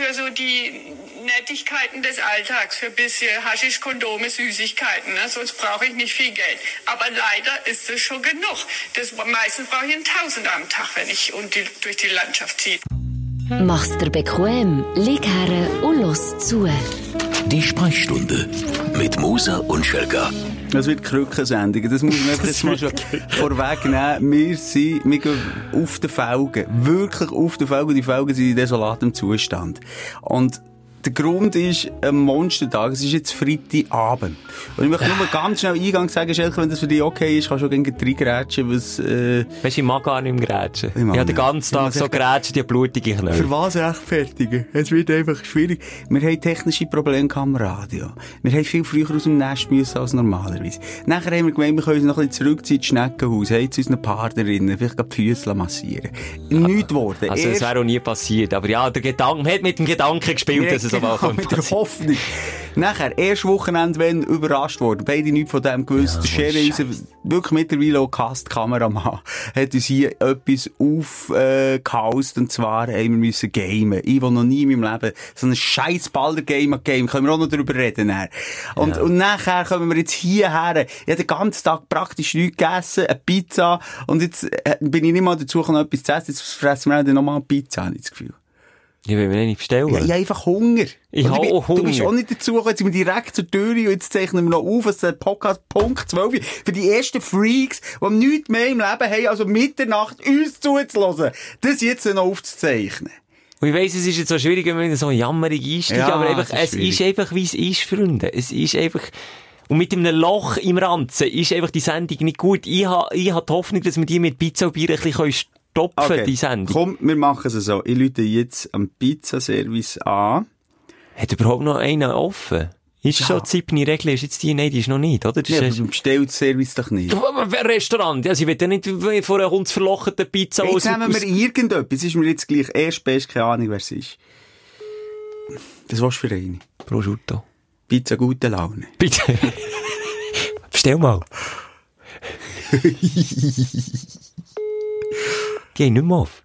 für so die Nettigkeiten des Alltags, für ein bisschen Haschisch, Kondome, Süßigkeiten. Ne? Sonst brauche ich nicht viel Geld. Aber leider ist es schon genug. Das, meistens brauche ich einen Tausender am Tag, wenn ich und die, durch die Landschaft ziehe. Mach's dir bequem, lieg her und los zu. Die Sprechstunde mit Musa und Schelga. Das wird Krückensendung. Das muss man jetzt mal schon vorwegnehmen. Wir sind, wir gehen auf den Felgen. Wirklich auf den Felgen. Die Felgen sind in desolatem Zustand. Und der Grund ist ein Monstertag. Es ist jetzt Freitagabend. Und ich möchte nur ganz schnell Eingang sagen, Schelke, wenn das für dich okay ist, kannst du auch gerne reingrätschen, was, äh... Weißt du, ich mag gar nicht mehr grätschen. Ich, ich habe den ganzen Tag so grätschen, die blutige Knöchel. Für was rechtfertigen? Es wird einfach schwierig. Wir haben technische Probleme am Radio. Wir haben viel früher aus dem Nest müssen als normalerweise. Nachher haben wir gemeint, wir können uns noch ein bisschen zurückziehen ins Schneckenhaus, haben zu unseren Partnerinnen, vielleicht die Füße massieren. Nichts geworden. Also, das wäre auch nie passiert. Aber ja, der Gedanke, man hat mit dem Gedanken gespielt, dass es so genau, mit der Hoffnung. Nachher, erst Wochenende, wenn überrascht worden. Beide nichts von dem gewusst. Ja, der Sherry, unser wirklich mittlerweile auch Cast-Kameramann, hat uns hier etwas aufgehaust. Äh, und zwar haben wir müssen gamen. Ich, der noch nie in meinem Leben so ein scheiß Baller-Game game können wir auch noch darüber reden. Dann. Und, ja. und nachher kommen wir jetzt hierher. Ich habe den ganzen Tag praktisch nichts gegessen, eine Pizza. Und jetzt äh, bin ich nicht mal dazu gekommen, etwas zu essen. Jetzt fressen wir dann nochmal eine Pizza, habe ich das Gefühl. Ich will mir nicht bestellen. Ja, ich habe einfach Hunger. Ich habe auch Hunger. Du bist auch nicht dazu gekommen, jetzt sind wir direkt zur Tür und jetzt zeichnen wir noch auf, dass der Podcast Punkt 12 für die ersten Freaks, die nichts mehr im Leben haben, also Mitternacht uns zuzulassen, das jetzt noch aufzuzeichnen. Und ich weiss, es ist jetzt so schwierig, wenn man so jammerig einsteigt, ja, aber einfach, es ist einfach, wie es ist, Freunde. Es ist einfach, und mit einem Loch im Ranzen ist einfach die Sendung nicht gut. Ich habe ich ha die Hoffnung, dass wir die mit Pizza und Bier ein bisschen stopfen, okay. die Sendung. Komm, wir machen es so. Ich lüte jetzt am Pizzaservice an. Hat überhaupt noch einer offen? Ist ja. schon die Regel, ist jetzt die, nein, die ist noch nicht, oder? Das ja, ist, aber bestellt Service doch nicht. Aber Restaurant, ja, sie wird ja nicht vor einer hundsverlochten Pizza aus. Jetzt nehmen wir irgendetwas, ist mir jetzt gleich erst best, keine Ahnung, wer es ist. Das war's für eine. Prosciutto. Pizza gute Laune. Pizza. Bestell mal. Geh nicht mehr auf.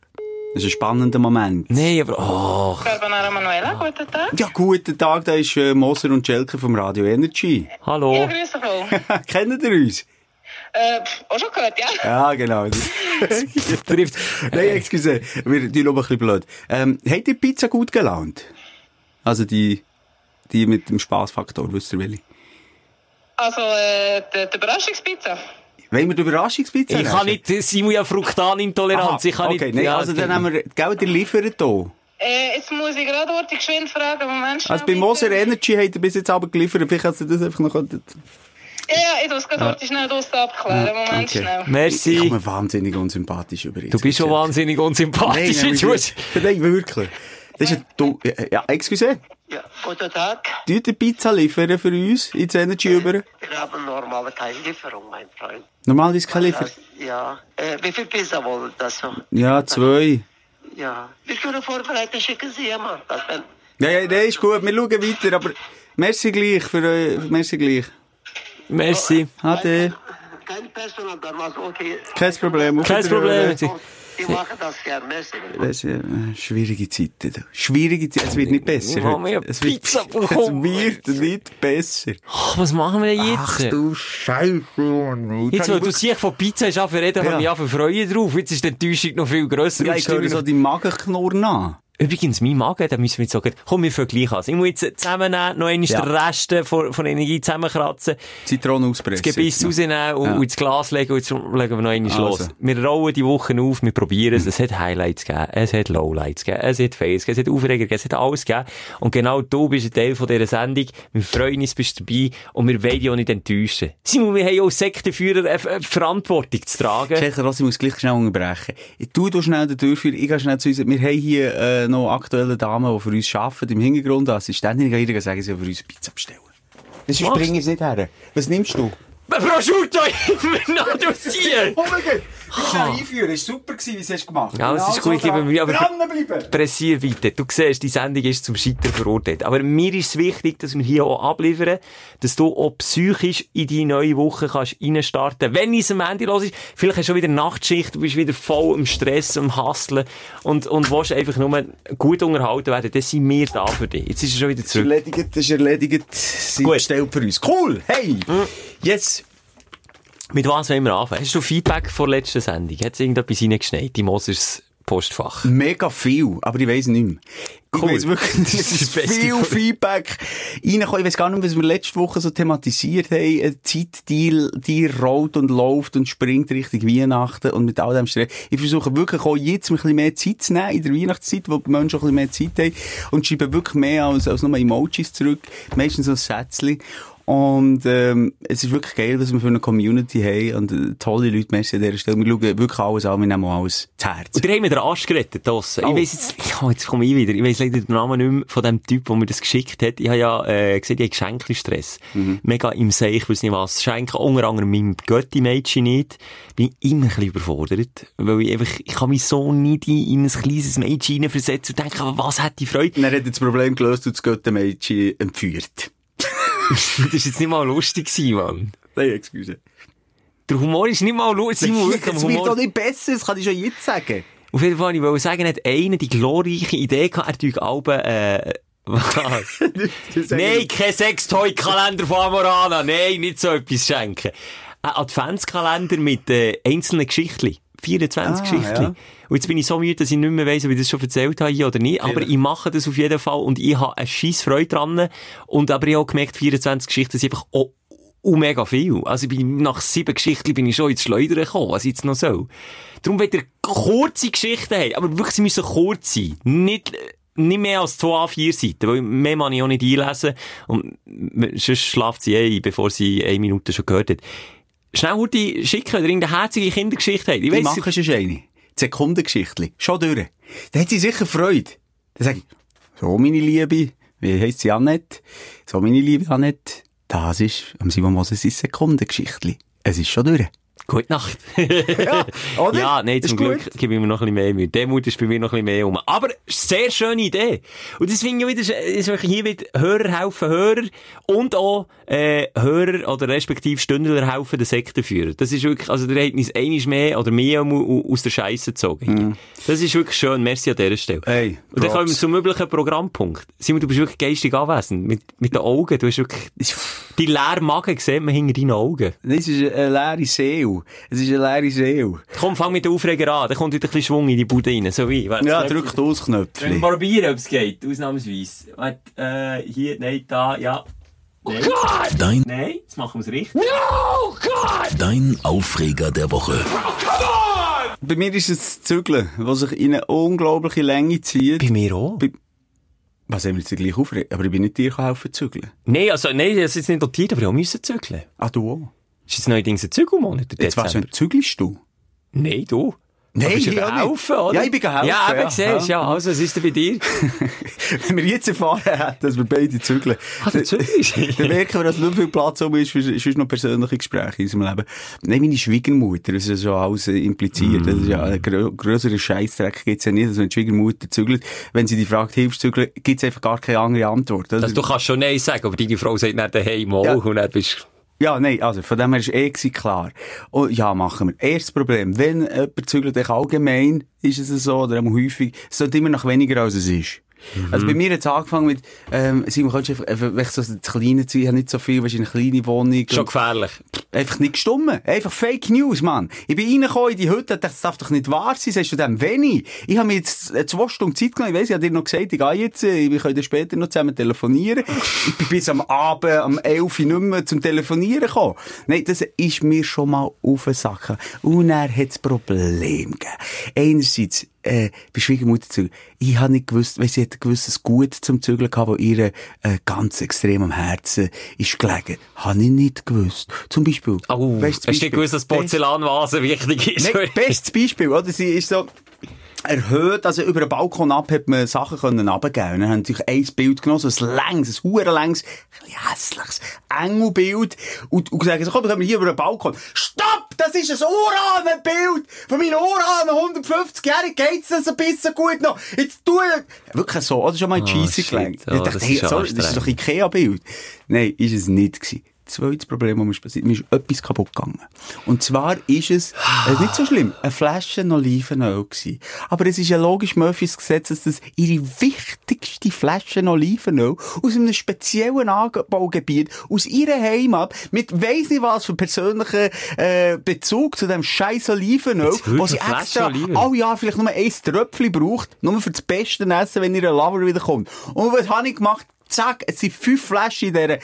Das ist ein spannender Moment. Nein, aber, oh. Carbonara Manuela, guten Tag. Ja, guten Tag, da ist äh, Moser und Schelke vom Radio Energy. Hallo. Ja, grüß euch Kennt ihr uns? Äh, auch schon gehört, ja. Ja, genau. trifft. Nein, excuse, wir die ein bisschen blöd. Ähm, hat die Pizza gut gelaunt? Also die, die mit dem Spaßfaktor, wisst ihr welche? Also, äh, die, die Überraschungspizza. Wollen wir die Überraschungspizza Ich kann nicht, Simon ja Fruktanintoleranz. Ich kann okay, nicht, nee, ja, also dann haben wir Geld liefert hier. Äh, jetzt muss ich gerade dort geschwind fragen, Moment. Also bei Moser Energy hat er bis jetzt aber geliefert, vielleicht hast du das einfach noch... Ja, ja, ich muss gerade dort schnell das abklären. Moment, okay. schnell. Merci. Ich komme wahnsinnig unsympathisch über Du bist schon wahnsinnig unsympathisch. Nein, nein, nein, wirklich. Das ist ein... Ja, excuse. Ja, guten Tag. Tut eine Pizza liefern für uns ins Energy über? Wir haben normal keine Lieferung, mein Freund. Normal ist keine Lieferung? Ja. Äh, wie viel Pizza wollen das so? Ja, zwei. Ja. Wir können vorbereiten, schicken Sie jemand. Das wenn... Ja, ja, nee, ist gut. Wir schauen weiter, aber merci gleich für euch. Merci gleich. Merci. Ade. Kein Personal da, was okay. Kein Problem. Kein Problem. Ich mache das gerne. Merci. Äh, schwierige Zeiten. Schwierige Zeiten. Es wird nicht besser. Wir haben ja es wird, Pizza bekommen. Es wird nicht besser. Ach, was machen wir jetzt? Ach du Scheiße. Jetzt, weil du siehst, von Pizza ist reden, ja. habe ich mich freuen drauf. Jetzt ist die Enttäuschung noch viel grösser. Ja, ich höre so die Magenknurren an. Übrigens, mein Magen, da müssen wir jetzt sagen, komm, wir gleich an. Ich muss jetzt zusammennehmen, noch einmal ja. den Rest von, von Energie zusammenkratzen. Zitronen auspressen. Das Gebiss ja. rausnehmen und, ja. ins Glas legen und jetzt legen wir noch einmal also. los. Wir rollen die Wochen auf, wir probieren es. Es hat Highlights gegeben, es hat Lowlights gegeben, es hat Face gegeben, es hat Aufreger gegeben, es hat alles gegeben. Und genau du bist ein Teil von dieser Sendung. Wir freuen uns, bist dabei und wir wollen dich auch nicht enttäuschen. Simon, wir haben auch Sektenführer eine Verantwortung zu tragen. Checker, ich muss gleich schnell unterbrechen. Du, du schnell den Durchführer, ich gehe schnell zu uns. Wir haben hier, äh, noch aktuelle Damen, die für uns arbeiten, im Hintergrund Assistentin, sagen, sie für uns Pizza bestellen. Das springen sie nicht her. Was nimmst du? Prosciutto immer noch dosiert. Oh mein Gott! Kann einführen, es war super, gewesen, wie es hast gemacht Ja, es ist gut, ich gebe mir, aber Dranbleiben! pressier weiter. Du siehst, die Sendung ist zum Scheitern verurteilt. Aber mir ist es wichtig, dass wir hier auch abliefern, dass du auch psychisch in die neue Woche kannst reinstarten. Wenn es am Ende los ist, vielleicht hast du schon wieder Nachtschicht, du bist wieder voll im Stress, im Hustlen und, und willst einfach nur gut unterhalten werden, dann sind wir da für dich. Jetzt ist er schon wieder Das ist zurück. erledigt, das ist erledigt. Sie Gut. bestellt für uns. Cool! Hey! Jetzt... Mit was wollen wir anfangen? Hast du Feedback vor der letzten Sendung? Hat es irgendetwas reingeschneit im Mosers Postfach? Mega viel, aber ich weiss nicht mehr. Ich Cool. weiss wirklich, Das es ist viel Feedback reingekommen. Ich weiss gar nicht, was wir letzte Woche so thematisiert haben. Eine Zeit, die, die rollt und läuft und springt Richtung Weihnachten und mit all dem Stress. Ich versuche wirklich auch jetzt ein bisschen mehr Zeit zu nehmen in der Weihnachtszeit, wo die Menschen auch ein bisschen mehr Zeit haben und schreibe wirklich mehr als, als nur Emojis zurück. Meistens so ein Sätzchen. Und ähm, es ist wirklich geil, was wir für eine Community haben und äh, tolle Leute, merci an dieser Stelle. Wir schauen wirklich alles an, wir nehmen alles zu Herzen. Und ihr habt mir den Arsch gerettet, draussen. Oh. Ich weiss jetzt, ja, jetzt komme ich wieder. Ich weiss leider den Namen nicht mehr von dem Typ, der mir das geschickt hat. Ich habe ja, äh, gesehen, ich habe Geschenkli-Stress. Mega im Seich, ich weiss nicht was. Schenke unter anderem meinem Götti-Mädchen nicht. Bin ich immer ein bisschen überfordert. Weil ich einfach, ich kann mich so nicht in, in ein kleines Mädchen hineinversetzen und denken, aber was hat die Freude? Und dann hat er das Problem gelöst und das Göttermädchen entführt. Das war jetzt nicht mal lustig Mann. Nein, excuse. Der Humor ist nicht mal lustig. Es wird doch nicht besser, das kann ich schon jetzt sagen. Auf jeden Fall, ich wollte sagen, hat einer die glorreiche Idee gehabt, er tue Alben, äh, was? Nein, kein Sextoy-Kalender von Amorana. Nein, nicht so etwas schenken. Ein Adventskalender mit äh, einzelnen Geschichten. 24 Ah, Geschichten. ja. Und jetzt bin ich so müde, dass ich nicht mehr weiss, ob ich das schon erzählt habe hier oder nicht. Aber ich mache das auf jeden Fall und ich habe eine scheisse Freude dran. Und aber ich habe auch gemerkt, 24 Geschichten sind einfach auch und mega viel. Also ich bin, nach sieben Geschichten bin ich schon ins Schleudern gekommen, was ich jetzt noch soll. Darum wollt ihr kurze Geschichten haben, aber wirklich, sie müssen kurz sein. Nicht, nicht mehr als zwei A4 Seiten, weil mehr kann ich auch nicht einlesen und sonst schlaft sie ein, bevor sie eine Minute schon gehört hat. Schnell Hurti schicken, wenn ihr irgendeine herzige Kindergeschichte habt. Ich weiss, mache schon eine. Die Sekundengeschichte. Schon durch. Da hat sie sicher Freude. Dann sage ich, so meine Liebe, wie heisst sie Annette? So meine liebe Annette, das ist am Simon Moses Sekundengeschichte. Es ist schon durch. Gute Nacht. Ja, oder? Ja, nein, zum Glück gut. gebe ich mir noch ein bisschen mehr Mühe. Demut ist bei mir noch ein bisschen mehr um. Aber, sehr schöne Idee. Und das finde ich wieder, ist hier wieder Hörer helfen Hörer und auch, äh, Hörer oder respektive Stündler helfen den Sektenführer. Das ist wirklich, also der hat uns einiges mehr oder mehr au- aus der Scheiße gezogen. Das ist wirklich schön. Merci an dieser Stelle. Hey, und dann kommen wir zum möglichen Programmpunkt. Simon, du bist wirklich geistig anwesend. Mit, mit den Augen. Du hast wirklich, die leeren Magen sieht man hinter deinen Augen. Das ist eine leere Seele. Es ist eine leere Seele. Komm, fang mit den Aufreger an. Dann kommt wieder ein bisschen Schwung in die Bude rein. So wie. Warte, Ja, das drück Knöpfchen- wir probieren, ob es geht? Ausnahmsweise. Warte, äh, hier, nein, da, ja. Nein, Dein, nein, jetzt machen wir es richtig. dein Aufreger der Woche. Bei mir ist es das Zügeln, was sich in eine unglaubliche Länge zieht. Bei mir auch. Bei- Was haben wir jetzt gleich aufregen? Aber ich bin nicht dir helfen zu zügeln. Nein, also, nein, das ist nicht notiert, aber ich auch müssen zügeln. Ah, du auch? Ist jetzt neuerdings ein Zügelmonat, Jetzt du, Dezember? zügelst du? Nein, du. Nein, ich nicht. helfen, oder? Ja, ich bin helfen, Ja, eben, ja. siehst ja. Also, was ist denn bei dir? Wenn wir jetzt erfahren hätten, dass wir beide zügeln, Ah, du zügelst? dann merken wir, dass nicht viel Platz um ist für sonst noch persönliche Gespräche in unserem Leben. Nein, meine Schwiegermutter, das ist ja alles impliziert. Das ist ja ein grö grösserer Scheissdreck gibt's ja nicht, dass wenn die Schwiegermutter zügelt, wenn sie die fragt, hilfst du zügeln, gibt's einfach gar keine andere Antwort. oder? Also, du kannst schon Nein sagen, aber deine Frau sagt nicht daheim auch Ja. und dann bist Ja, nein, also von dem her ist eh klar. Und ja, machen wir. Erstes Problem, wenn jemand zügelt, allgemein ist es so, oder häufig, es sollte immer noch weniger, als es ist. Also bei mir hat es angefangen mit, ähm, Simon, kannst du einfach, einfach so das kleine Zeug, ich habe nicht so viel, du, eine kleine Wohnung. schon gefährlich. einfach nicht gestummen. Einfach Fake News, Mann. Ich bin reingekommen in die Hütte, das darf doch nicht wahr sein, sagst du dem, wenig. Ich habe mir jetzt äh, zwei Stunden Zeit genommen, ich weiss, ich habe dir noch gesagt, ich gehe jetzt, äh, wir können später noch zusammen telefonieren. ich bin bis am Abend, am 11 Uhr nicht mehr zum Telefonieren gekommen. Nein, das ist mir schon mal auf den Sack. Und er hat es Problem gegeben. Einerseits, äh, bei Schwiegermutter zu, ich habe nicht gewusst, weil sie hat ein gewisses Gut zum Zügeln gehabt, wo ihr äh, ganz extrem am Herzen ist gelegen. Habe ich nicht gewusst. Zum Beispiel. Oh, Weisst hast du nicht gewusst, dass Porzellanvase wichtig ist? Nein, bestes Beispiel, oder? Sie ist so, erhöht, also über den Balkon ab hat man Sachen können runtergeben. Dann haben natürlich ein Bild genommen, so ein längs, ein hure längs, hässliches Engelbild. Und, und gesagt, komm, wir hier über den Balkon. Stopp! Das ist ein Uranenbild! Von meinen Uranen, 150-jährigen geht's das ein bisschen gut noch. Jetzt tu Wirklich so, oder schon mal in die Oh, Scheisse gelegt. Oh, ich dachte, das hey, ist sorry, das ist doch Ikea-Bild. Nein, ist es nicht gewesen. Zweites Problem, das mir passiert, mir ist etwas kaputt gegangen. Und zwar ist es, es ist nicht so schlimm, eine Flasche Olivenöl gewesen. Aber es ist ja logisch Murphys Gesetz, dass das ihre wichtigste Flasche Olivenöl aus einem speziellen Anbaugebiet, aus ihrer Heimat, mit weiss nicht was für persönlichen, äh, Bezug zu dem scheiß Olivenöl, wo sie extra Olivenöl? alle Jahr vielleicht nur ein Tröpfchen braucht, nur für das beste Essen, wenn ihr Lover wieder kommt. Und was habe ich gemacht? Zack, es sind fünf Flaschen in dieser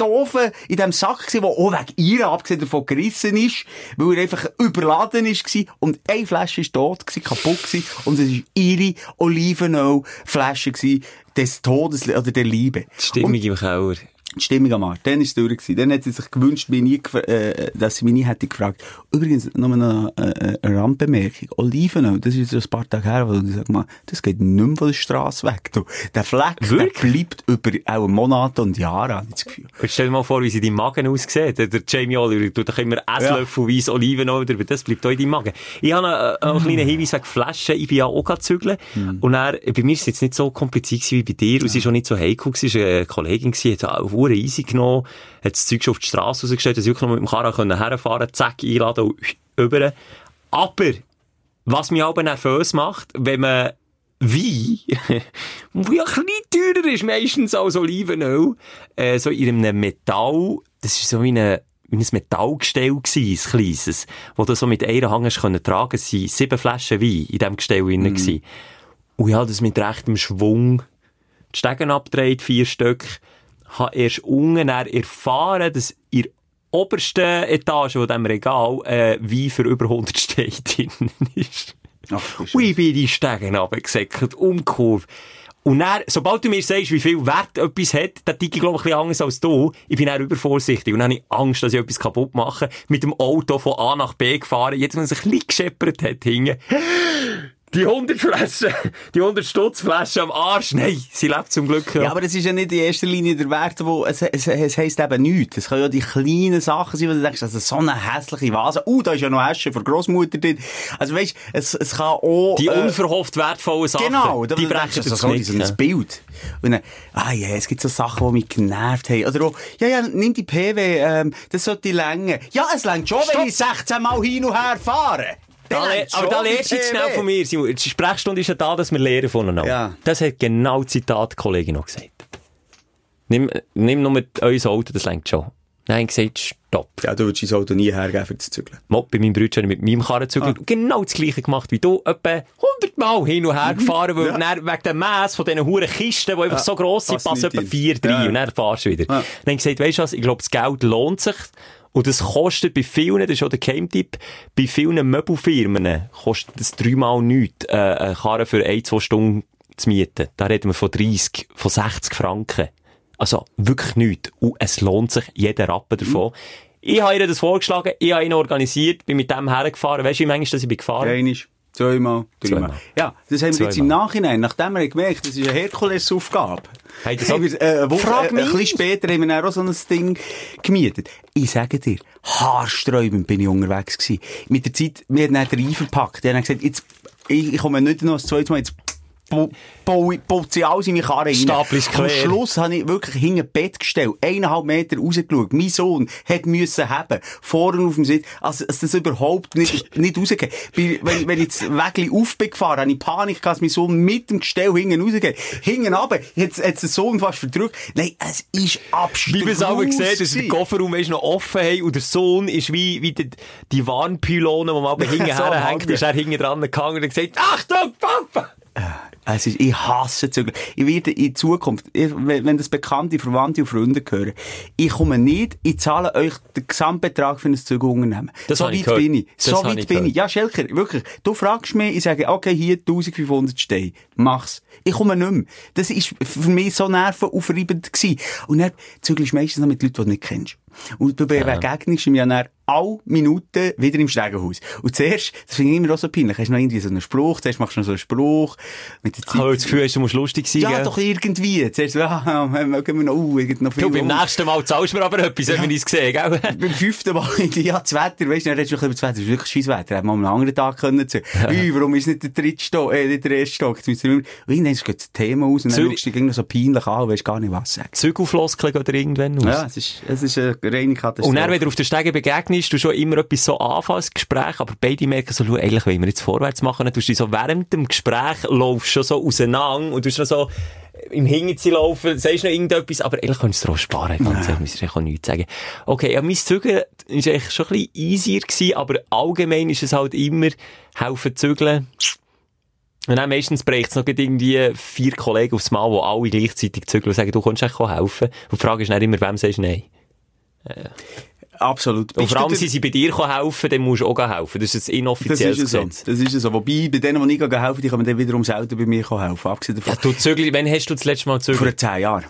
doofen, in dem Sack gewesen, der auch wegen ihr, abgesehen davon, gerissen ist, weil er einfach überladen ist gewesen. Und eine Flasche ist tot gewesen, kaputt gewesen. Und es ist ihre Olivenöl-Flasche gewesen, des Todes oder der Liebe. Die Stimmung Und im Keller. Die Stimmung am Arsch. Dann ist es durch gewesen. Dann hat sie sich gewünscht, mich nie, gef- äh, dass sie mich nie hätte gefragt. Übrigens, noch eine, äh, eine Randbemerkung. Olivenöl, das ist jetzt ein paar Tage her, wo ich sag mal, das geht nicht mehr von der Straße weg, du. Der Fleck, Wirklich? der bleibt über auch Monate und Jahre, habe ich das Gefühl. Und stell dir mal vor, wie sie deinem Magen aussieht. Der Jamie Oliver tut doch immer Esslöffelweise ja. Olivenöl drüber. Das bleibt auch in deinem Magen. Ich habe noch äh, einen kleinen Hinweis wegen Flaschen. Ich bin ja auch gerade zügeln. Und dann, bei mir ist es jetzt nicht so kompliziert wie bei dir. Und sie ist auch nicht so heikel. Sie war eine Kollegin gewesen, Uhren easy genommen, hat das Zeug schon auf die Straße rausgestellt, dass ich wirklich noch mit dem Karren können herfahren zack, einladen und über. Aber, was mich aber nervös macht, wenn man Wein, wo ja ein bisschen teurer ist meistens als Olivenöl, äh, so in einem Metall, das ist so wie eine, wie ein Metallgestell gewesen, ein kleines, wo du so mit einer Hand hast können tragen, es waren sieben Flaschen Wein in diesem Gestell drin gewesen. Und ich habe das mit rechtem Schwung, die Stegen abgedreht, vier Stück, habe erst unten erfahren, dass in der obersten Etage von diesem Regal, äh, Wein für über 100 Steine drin ist. Ach, du Und ich bin die Stegen runtergesäckelt, umgekurvt. Und dann, sobald du mir sagst, wie viel Wert etwas hat, dann ticke ich, glaube ich, ein bisschen anders als du. Ich bin dann übervorsichtig. Und dann habe ich Angst, dass ich etwas kaputt mache. Mit dem Auto von A nach B gefahren. Jetzt, wenn es ein bisschen gescheppert hat, hingen. Die 100 Flaschen, die 100 Stutzflaschen am Arsch. Nein, sie lebt zum Glück. Ja, aber es ist ja nicht in erster Linie der Wert, wo, es, es, es heisst eben nichts. Es können ja die kleinen Sachen sein, wo du denkst, also so eine hässliche Vase. Uh, da ist ja noch Asche von Großmutter drin. Also weißt, es, es kann auch, die äh, unverhofft wertvollen Sachen. Genau, da die brechen so, das sorry, nicht. so ein Bild. Und dann, ah ja, es gibt so Sachen, die mich genervt haben. Oder auch, ja, ja, nimm die PW, ähm, das sollte die Länge. Ja, es längt schon, wenn ich 16 Mal hin und her fahre. Da le- aber da lernst du jetzt schnell von mir, Simon. Die Sprechstunde ist ja da, dass wir lernen voneinander. Ja. Das hat genau das Zitat die Kollegin noch gesagt. Nimm, nimm nur euer Auto, das lenkt schon. Nein, gesagt, stopp. Ja, du würdest dein Auto nie hergeben für das Zügeln. Mo, bei meinem Bruder habe ich mit meinem Karren zügelt und genau das gleiche gemacht wie du. Etwa 100 Mal hin und her gefahren, weil dann wegen der Mass von diesen huren Kisten, die einfach so gross sind, passen etwa in. vier rein Ja. und dann fahrst du wieder. Ja. Dann habe ich gesagt, weisst du was, ich glaube, das Geld lohnt sich. Und das kostet bei vielen, das ist auch der Geheimtipp, bei vielen Möbelfirmen kostet es dreimal nichts, äh, eine Karre für ein, zwei Stunden zu mieten. Da reden wir von 30, von 60 Franken. Also wirklich nichts. Und es lohnt sich jeder Rappen davon. Ich habe ihr das vorgeschlagen, ich habe ihn organisiert, bin mit dem hergefahren. Weißt du, wie manchmal, dass ich bin gefahren? Einisch, zweimal, dreimal. Ja, das haben wir jetzt im. Nachhinein, nachdem wir gemerkt das ist eine Herkulesaufgabe. Hey, das haben wir, äh, Woche, Frag äh, ein bisschen später haben wir dann auch so ein Ding gemietet. Ich sage dir, haarsträubend bin ich unterwegs gewesen. Mit der Zeit, wir haben dann den Reifen gepackt. Die haben gesagt, jetzt, ich, ich komme nicht noch ein zweites Mal, jetzt baut sie alles in meine Karre rein. Stapel Am. Schluss habe ich wirklich hinter Bett gestellt, eineinhalb Meter rausgeschaut. Mein Sohn hat müssen haben, vorne auf dem Sitz, also, dass das überhaupt nicht, nicht rausgeht. Wenn, wenn ich das Wägli auf bin gefahren, habe ich Panik gehabt, dass mein Sohn mit dem Gestell hinten rausgeht. Hinten runter, jetzt hat der Sohn fast verdrückt. Nein, es ist abstrus. Wie wir es auch gesehen dass der. Kofferraum ist noch offen haben und der Sohn ist wie, wie die, die Warnpylone, die man aber hinten So herhängt, ist er hinten dran gegangen und hat gesagt, Achtung, Papa! Es ist, ich hasse Zügel. Ich werde in Zukunft, ich, wenn, das bekannte Verwandte und Freunde hören, ich komme nicht, ich zahle euch den Gesamtbetrag für ein Zügelunternehmen. Das so weit bin ich. Das so weit ich bin gehört. ich. Ja, Schelker, wirklich. Du fragst mich, ich sage, okay, hier 1500 Steine. Mach's. Ich komme nicht mehr. Das ist für mich so nervenaufreibend gewesen. Und dann zügelst du meistens noch mit Leuten, die du nicht kennst. Und du begegnest ihm ja dann alle Minuten wieder im Stegenhaus. Und zuerst, das finde ich immer auch so peinlich, hast du noch irgendwie so einen Spruch, zuerst machst du noch so einen Spruch. Mit der Zeit. Aber das Gefühl hast, du musst lustig sein, Ja, gell? doch irgendwie. Zuerst, ja, mögen wir noch, uh, noch viel. Du, beim nächsten Mal zahlst du mir aber etwas, ja. wenn wir es gesehen, gell? beim fünften Mal, ja, das Wetter, weißt du, dann redest du über das Wetter, das ist wirklich scheiß Wetter, hätte man einen anderen Tag können zu. Ja. Ui, warum ist nicht der dritte Stock, äh, nicht der erste Stock? Jetzt müssen wir, und irgendwann geht das Thema aus und dann schaust du dich so peinlich an, weißt gar nicht was sagen. Zügelfloskeln oder irgendwann aus. Ja, es ist, es ist eine reine Katastrophe. Und dann, wenn du auf der Stege begegnest, du schon immer etwas so Anfangsgespräch, aber beide merken so, schau, eigentlich wollen wir jetzt vorwärts machen, dann tust du so während dem Gespräch laufst schon so auseinander und du schon so im Hinterziehen laufen, sagst noch irgendetwas, aber eigentlich kannst du es auch sparen, ganz ehrlich, muss ich auch nichts sagen. Okay, ja, mein Zügeln war eigentlich schon ein bisschen easier gewesen, aber allgemein ist es halt immer, helfen zügeln, und dann meistens bricht es noch irgendwie vier Kollegen aufs Mal, die alle gleichzeitig zügeln und sagen, du kannst echt helfen. Und die Frage ist dann immer, wem sagst du nein? Äh. Absolut. Und vor allem, wenn sie bei dir helfen, dann musst du auch helfen. Das ist ein inoffizielles das ist Gesetz. So. Das ist so. Wobei, bei denen, die ich helfen, die können dann wiederum selten bei mir helfen. Abgesehen davon. Ja, du zügel, wann hast du das letzte Mal zügelt? Vor zehn Jahren.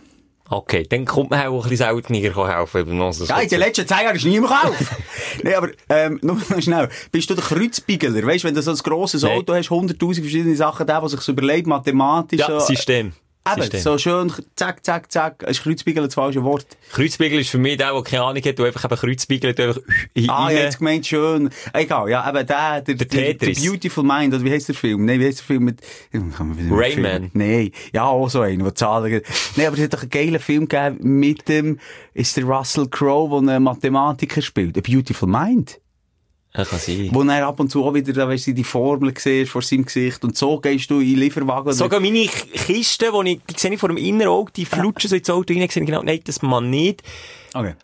Okay, dann kommt man auch ein bisschen seltener helfen. Ja, in den letzten zehn Jahren ist niemand helfen. Nein, aber, ähm, nur noch schnell. Bist du der Kreuzbiegeler? Weißt du, wenn du so ein grosses Auto hast, 100.000 verschiedene Sachen, der, der sich so überlegt, mathematisch. Ja, so, System. Eben, so schön, zack, zack, zack. Ist Kreuzbigel das falsche Wort? Kreuzbigel ist für mich der, der keine Ahnung hat, der einfach eben Kreuzbigelt, einfach Ah, ja, jetzt gemeint schön. Egal, ja, eben der, der, der, Beautiful Mind, oder wie heisst der Film? Nein, wie heisst der Film mit, Rayman. Nein, ja, auch so einer, der Zahlen, Nein, aber es hat doch einen geilen Film gegeben mit dem, ist der Russell Crowe, der einen Mathematiker spielt. A Beautiful Mind. Ja, kann sein. Wo er ab und zu auch wieder, da weißt du, die Formel siehst vor seinem Gesicht und so gehst du in Lieferwagen. Sogar meine Kiste, die ich, die sehe ich vor dem Innenauge, die flutschen so ins Auto rein, sehe genau, nein, das man nicht. Okay.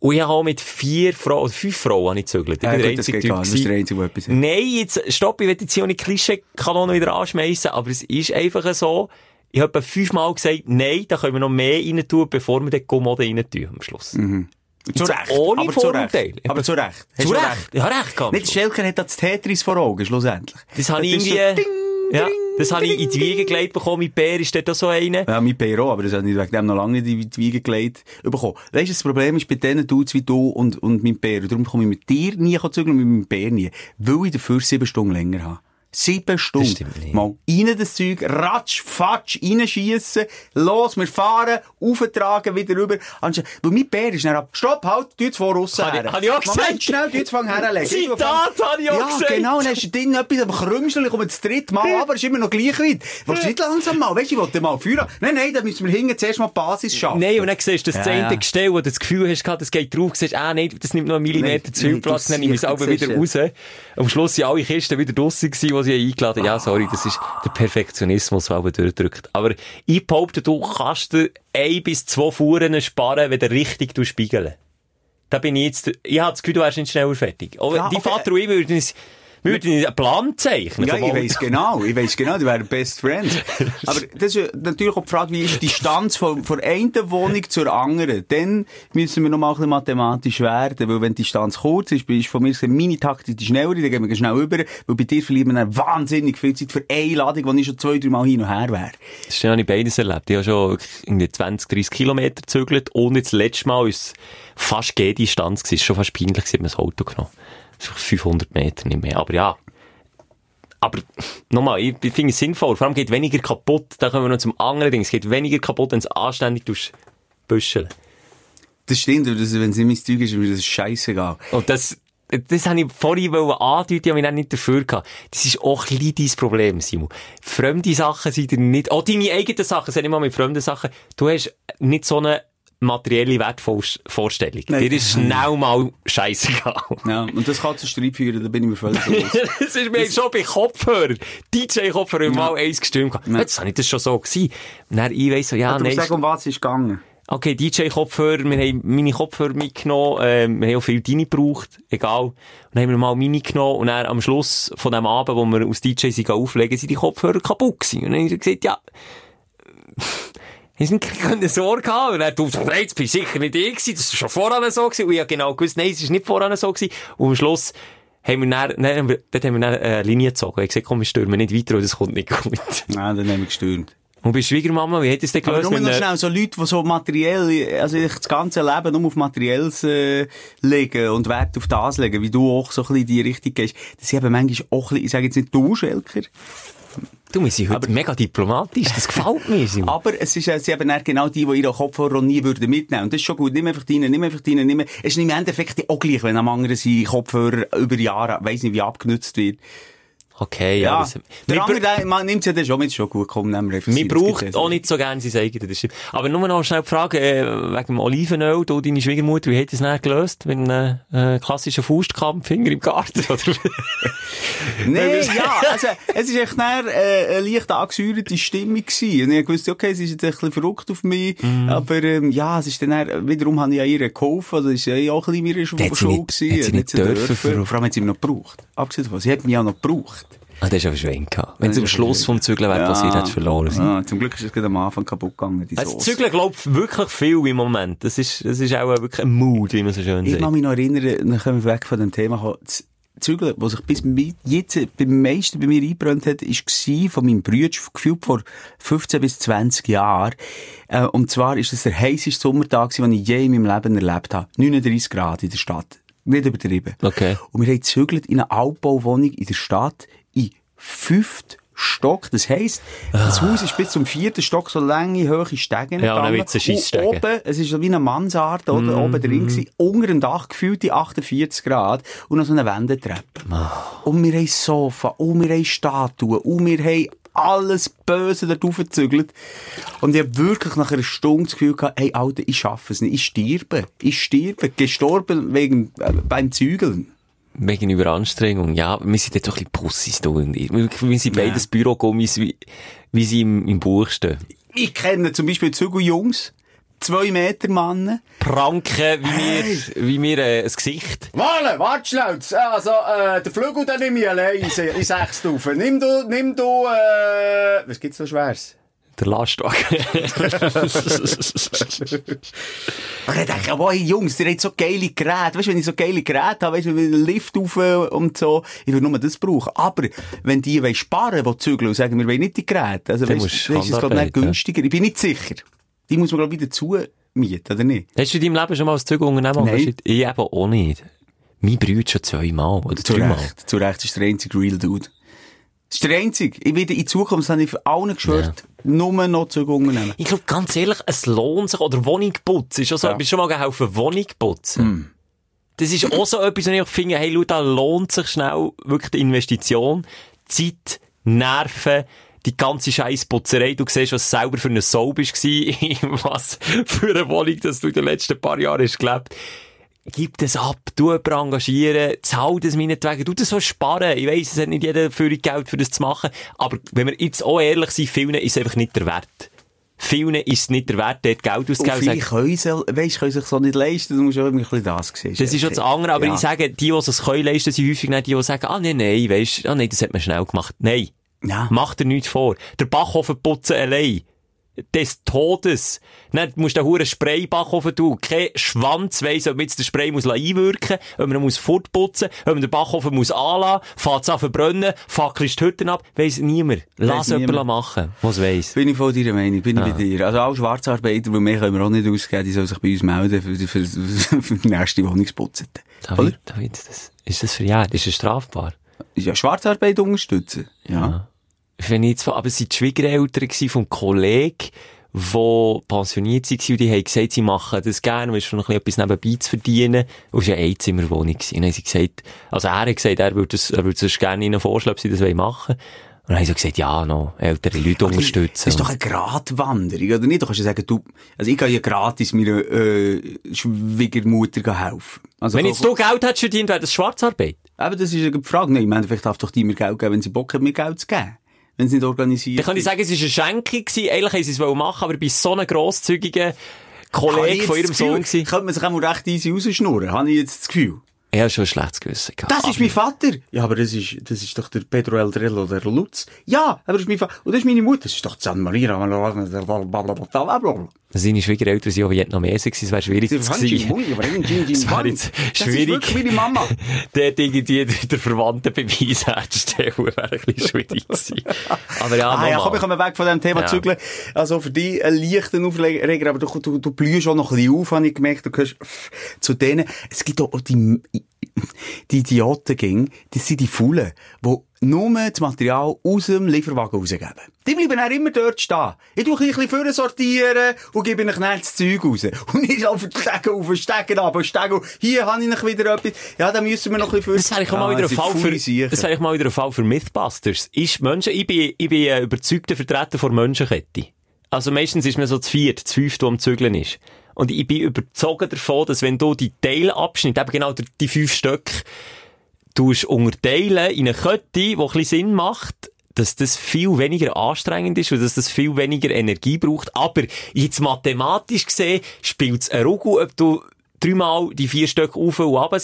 Und ich habe mit vier Frauen, oder fünf Frauen habe ich gezögert. Ja, gut, das geht. Das ist der einzige, der etwas Nein, jetzt, stopp, ich will jetzt hier auch nicht Klischee-Kanone wieder anschmeißen, aber es ist einfach so, ich habe fünfmal gesagt, nein, da können wir noch mehr rein tun, bevor wir den Kommode rein tun, am Schluss. Mhm. Zu Recht. Ohne aber Vorurteile. Aber zu Recht. Zu Recht. recht. Ja, recht gehabt. Nicht, Schelker hat das Tetris vor Augen, schlussendlich. Das habe ich irgendwie... So ding, ja, das habe ich in die Wiege gelegt bekommen. Mit Bär ist dort auch so einer. Ja, mit Bär auch, aber das habe ich wegen dem noch lange nicht in die Wiege gelegt bekommen. Weißt du, das Problem ist bei denen Dudes wie du und, und mit Bär. Darum komme ich mit dir nie zügeln und mit meinem Bär nie. Weil ich dafür sieben Stunden länger habe. Sieben Stunden. Mal rein das Zeug, ratsch, fatsch, reinschiessen, los, wir fahren, auftragen, wieder rüber. Weil mein Bär ist dann ab, stopp, halt, tu jetzt vor raus her. Habe ich auch gesagt. Moment, schnell, tu jetzt fang herlegen. Zitat habe ich auch ja, gesagt. Ja, genau, dann hast du Ding etwas am Krümsel, ich komme das dritte Mal, aber ist immer noch gleich weit. Willst du nicht langsam mal, weißt du, ich wollte mal führen. Nein, nein, da müssen wir hinten zuerst mal die Basis schaffen. Nein, und dann siehst du das ja, zehnte ja. Gestell, wo du das Gefühl hast, das geht drauf, siehst, ah, nein, das nimmt noch einen Millimeter zu viel Platz, dann nehme ich es aber wieder raus. Am Schluss sind alle Kisten wieder draussen gewesen, die sie eingeladen haben sorry, das ist der Perfektionismus, der durchdrückt. Aber ich behaupte, du kannst dir ein bis zwei Fuhren sparen, wenn du richtig spiegeln. Da bin ich jetzt, ich habe das Gefühl, du wärst nicht schneller fertig. Aber ja, die okay. Vater und ich würden uns wir würden einen Plan zeichnen. Ja, ich weiss genau. Ich weiss genau, die wären Best Friends. Aber das ist natürlich auch die Frage, wie ist die Distanz von, von einer Wohnung zur anderen? Dann müssen wir noch mal ein bisschen mathematisch werden, weil wenn die Distanz kurz ist, ist von mir meine Taktik die schnellere, dann gehen wir schnell über, weil bei dir verliert man dann wahnsinnig viel Zeit für eine Ladung, die ich schon zwei, drei Mal hin und her wäre. Das ja nicht beides erlebt. Ich habe schon irgendwie 20, 30 Kilometer gezögert und jetzt letztes Mal ist fast G-Distanz gewesen. Es war schon fast peinlich, dass man das Auto genommen. 500 Meter nicht mehr. Aber ja. Aber, nochmal, ich, ich finde es sinnvoll. Vor allem geht weniger kaputt. Da kommen wir noch zum anderen Ding. Es geht weniger kaputt, wenn es anständig büscheln. Das stimmt, aber wenn es nicht mein Zeug ist, ist mir das scheißegal. Und das, das habe ich vorhin andeuten, ich habe nicht dafür gehabt. Das ist auch ein bisschen dein Problem, Simon. Fremde Sachen sind dir nicht, auch deine eigenen Sachen, sind nicht mal mit fremden Sachen. Du hast nicht so eine materielle Wertvorstellung. Nein. Dir ist schnell mal scheißegal. Ja, und das kann zu Streit führen, da bin ich mir völlig bewusst. das ist mir das schon bei Kopfhörer. DJ-Kopfhörer ja. mal eins gestimmt. Ja. Jetzt habe ich das schon so gewesen. Und dann ich weiss so, ja, ja nein. Sag, um was ist gegangen? Okay, DJ-Kopfhörer, wir haben meine Kopfhörer mitgenommen, äh, wir haben auch viel deine gebraucht, egal. Und dann haben wir mal meine genommen und dann am Schluss von dem Abend, wo wir aus DJ sind auflegen, sind die Kopfhörer kaputt gewesen. Und dann habe ich gesagt, ja, haben keine Sorge haben. Und er du, jetzt bist sicher nicht ich gewesen, das war schon voran so gewesen. Und ich habe genau gewusst, nein, es ist nicht voran so gewesen. Und am Schluss haben wir dann, dann, dort haben wir dann eine Linie gezogen. Ich gesagt, komm, wir stürmen nicht weiter, das kommt nicht gut. Nein, dann haben wir gestürmt. Und bei Schwiegermama, wie hat es denn Aber gelöst? nur noch äh, schnell, so Leute, die so materiell, also das ganze Leben nur auf Materielles äh, legen und Wert auf das legen, wie du auch so ein bisschen in die Richtung gehst, das sind eben manchmal auch ein bisschen, ich sage jetzt nicht du, Schelker, Du, wir sind heute mega diplomatisch. Das gefällt mir. Simon. aber es ist, äh, sie eben genau die, die ihren Kopfhörer nie würden mitnehmen. Und das ist schon gut. Nimm einfach deinen, nimm einfach deinen, nimm, es ist im Endeffekt auch gleich, wenn am anderen sein Kopfhörer über Jahre, weiss nicht, wie abgenutzt wird. Okay, ja. Ja. der andere, der, man nimmt es ja dann schon mit, schon gut, komm, nehmen wir einfach Man braucht auch nicht so gerne sein eigenes, das stimmt. Aber nur noch schnell die Frage, äh, wegen dem Olivenöl, du, deine Schwiegermutter, wie hat das dann gelöst? Mit einem äh, klassischen Faustkampffinger im Garten, oder? Nee, ja, also, es ist echt dann, äh, eine leicht angesäuerte Stimmung gewesen. Und ich wusste, okay, sie ist jetzt ein bisschen verrückt auf mich, Mhm. aber, ähm, ja, es ist dann, dann wiederum habe ich ja ihr geholfen, also, das ist ja auch ein bisschen ihre Schuld hat sie nicht- gewesen. hat sie nicht dürfen für- Vor allem hat sie mich noch gebraucht. Abgesehen davon, sie hat mich auch noch gebraucht. Ah, das ist aber gehabt. Wenn es am Schluss vom Zügeln wäre passiert, hättest du verloren. Ja, zum Glück ist es gerade am Anfang kaputt gegangen, die Sauce. Zügeln glaubt wirklich viel im Moment. Das ist, das ist auch wirklich ein Mood, wie man so schön Ich sagt. kann mich noch erinnern, dann können wir weg von dem Thema kommen. Das Zügeln, was sich bis jetzt beim meisten bei mir eingebrannt hat, war von meinem Bruder, gefühlt vor 15 bis 20 Jahren. Äh, und zwar ist es der heisseste Sommertag, den ich je in meinem Leben erlebt habe. 39 Grad in der Stadt. Nicht übertrieben. Okay. Und wir haben gezügelt in eine Altbauwohnung in der Stadt in fünft Stock. Das heisst, das Haus ist bis zum vierten Stock so lange, hohe Stegen Ja, dann wird's ein oben, es ist so wie eine Mansarde, oder? Oben drin gewesen, unter dem Dach gefühlt die 48 Grad und noch so eine Wendetreppe. Und wir haben Sofa, und wir haben Statuen, und wir haben alles Böse da gezügelt. Und ich habe wirklich nach einer Stunde das Gefühl gehabt, hey, Alter, ich schaffe es nicht. Ich sterbe. Ich sterbe. Gestorben wegen, äh, beim Zügeln. Wegen Überanstrengung. Ja, wir sind jetzt doch ein bisschen Pussis, du und ich. Wir, wir sind beides Bürogummis, wie, wie sie im, im Buch stehen. Ich kenne zum Beispiel Zügeljungs, zwei Meter Mannen. Pranken, wie wir, wie wir, äh, ein Gesicht. Warte, warte schnell. Also, äh, der Flügel, den nehme ich allein in in sechs Stufen. Nimm du, nimm du, äh, was gibt's so Schweres? Der Lastwagen. Und ich denke, boah, hey, Jungs, ihr habt so geile Geräte. Weißt du, wenn ich so geile Geräte habe, weißt du, mit einem Lift rauf und so, ich würde nur das brauchen. Aber, wenn die wollen sparen, die zügeln und sagen, wir wollen nicht die Geräte, also, Dann weißt du ist es, glaub ich, Handarbeit, nicht ja. günstiger. Ich bin nicht sicher. Die muss man, glaube ich, wieder dazu mieten, oder nicht? Hast du in deinem Leben schon mal als Zügelunternehmen Nein. engagiert? Ich eben auch nicht. Mein Bruder schon zweimal oder Zu dreimal. Recht. Zu Recht ist der einzige Real Dude. Das ist der einzige. Ich werde in Zukunft, das habe ich für allen geschwört, nur noch Zügelungen nehmen. Ich glaube, ganz ehrlich, es lohnt sich, oder Wohnung putzen, ist auch so, Ja. bist schon mal geholfen, Wohnung putzen? Das ist auch so etwas, wo ich finde, hey, schau, da lohnt sich schnell wirklich die Investition, Zeit, Nerven, die ganze scheiß Putzerei. Du siehst, was selber für eine bist gewesen, was für eine Wohnung, dass du in den letzten paar Jahren hast gelebt. Gib das ab, du jemanden engagieren, zahl das meinetwegen, du das so sparen. Ich weiss, es hat nicht jeder für Geld für das zu machen, aber wenn wir jetzt auch ehrlich sind, vielen ist es einfach nicht der Wert. Vielen ist es nicht der Wert, dort Geld auszugeben. viele können, weisst, können sich so nicht leisten, du musst auch irgendwie das sehen. Das ist schon das andere, aber Ja. ich sage, die, die es können leisten, sind häufig nicht die, die sagen, ah, nein, nein, weisst, ah, nein, das hat man schnell gemacht. Nein. Ja. Mach dir nichts vor. Der Backofen putzen allein. Des Todes. Dann musst du den huren Spraybackofen tun. Kein Schwanz weiss, ob man jetzt den Spray muss einwirken ob man ihn muss fortputzen, ob man den Backofen muss anlassen, fährt's an verbrennen, fackelst die Hütten ab. Weiss niemand. Lass Weiss jemanden machen, was weiss. Bin ich voll deiner Meinung, bin ich bei dir. Also alle Schwarzarbeiter, die mehr können wir auch nicht ausgeben, die sollen sich bei uns melden für, für, für, für die nächste Wohnungsputzen. Oder? David, David, das, ist das verjährt? Ist das strafbar? Ja, Schwarzarbeit unterstützen. Ja. Wenn ich jetzt, aber es waren die Schwiegereltern vom Kollegen, die pensioniert waren und die haben gesagt, sie machen das gerne, weil es schon ein bisschen etwas nebenbei zu verdienen. Und es war eine Einzimmerwohnung. Und dann haben sie gesagt, also er hat gesagt, er würde das, er würde das gerne ihnen vorschlagen, ob sie das machen wollen. Und dann haben sie gesagt, ja, noch ältere Leute unterstützen. Das ist doch eine Gratwanderung, oder nicht? Du kannst ja sagen, du, also ich kann ja gratis meiner, äh, Schwiegermutter helfen. Also, wenn jetzt du Geld hättest verdient, wäre das Schwarzarbeit. Aber das ist ja die Frage. Nein, meine, vielleicht darf doch die mir Geld geben, wenn sie Bock hat, mir Geld zu geben. Wenn sie nicht organisiert Dann kann ich sagen, es war eine Schenkung gewesen. Eigentlich haben sie es machen, aber bei so einem grosszügigen Kollegen von ihrem Sohn gewesen. Könnte man sich auch mal recht easy rausschnurren, habe ich jetzt das Gefühl. Ich habe schon ein schlechtes Gewissen gehabt. Das ist mein Vater. Ja, aber das ist, das ist doch der Pedro Eldrello, der Lutz. Ja, aber das ist mein Vater. Und das ist meine Mutter. Das ist doch San Maria. seine Schwiegereltern sind auch Vietnamesen gewesen, es wäre schwierig Jin Jin Es wäre jetzt Das ist schwierig. wirklich meine Mama. Dort irgendwie der Verwandtenbeweis herzustellen, wäre ein bisschen schwierig gewesen. Aber ja, Ah, ja, komm, ich komme weg von diesem Thema Ja. zügeln. Also für dich ein leichter Aufreger, aber du, du, du blühst auch noch ein bisschen auf, habe ich gemerkt. Du gehörst zu denen. Es gibt auch die, die Idioten, ging, das sind die Faulen, die nur das Material aus dem Lieferwagen rausgeben. Die bleiben dann immer dort stehen. Ich tue ein bisschen vorne sortieren und gebe ihnen dann das Zeug raus. Und ich auf den Stegen auf, Stegen ab, Stegen Hier habe ich noch wieder etwas. Ja, dann müssen wir noch ein bisschen Das wäre ich auch mal Ah, wieder ein Fall für, das wäre ich mal wieder ein Fall für Mythbusters. Ist Menschen, ich bin, ich bin überzeugter Vertreter von Menschenkette. Also meistens ist man so zu viert, zu fünft, wo am Zügeln ist. Und ich bin überzogen davon, dass wenn du die Teilabschnitte, eben genau die, fünf Stück, tust unterteilen in eine Kette, die ein bisschen Sinn macht, dass das viel weniger anstrengend ist und dass das viel weniger Energie braucht. Aber jetzt mathematisch gesehen spielt es eine Rugu, ob du dreimal die vier Stück auf und runter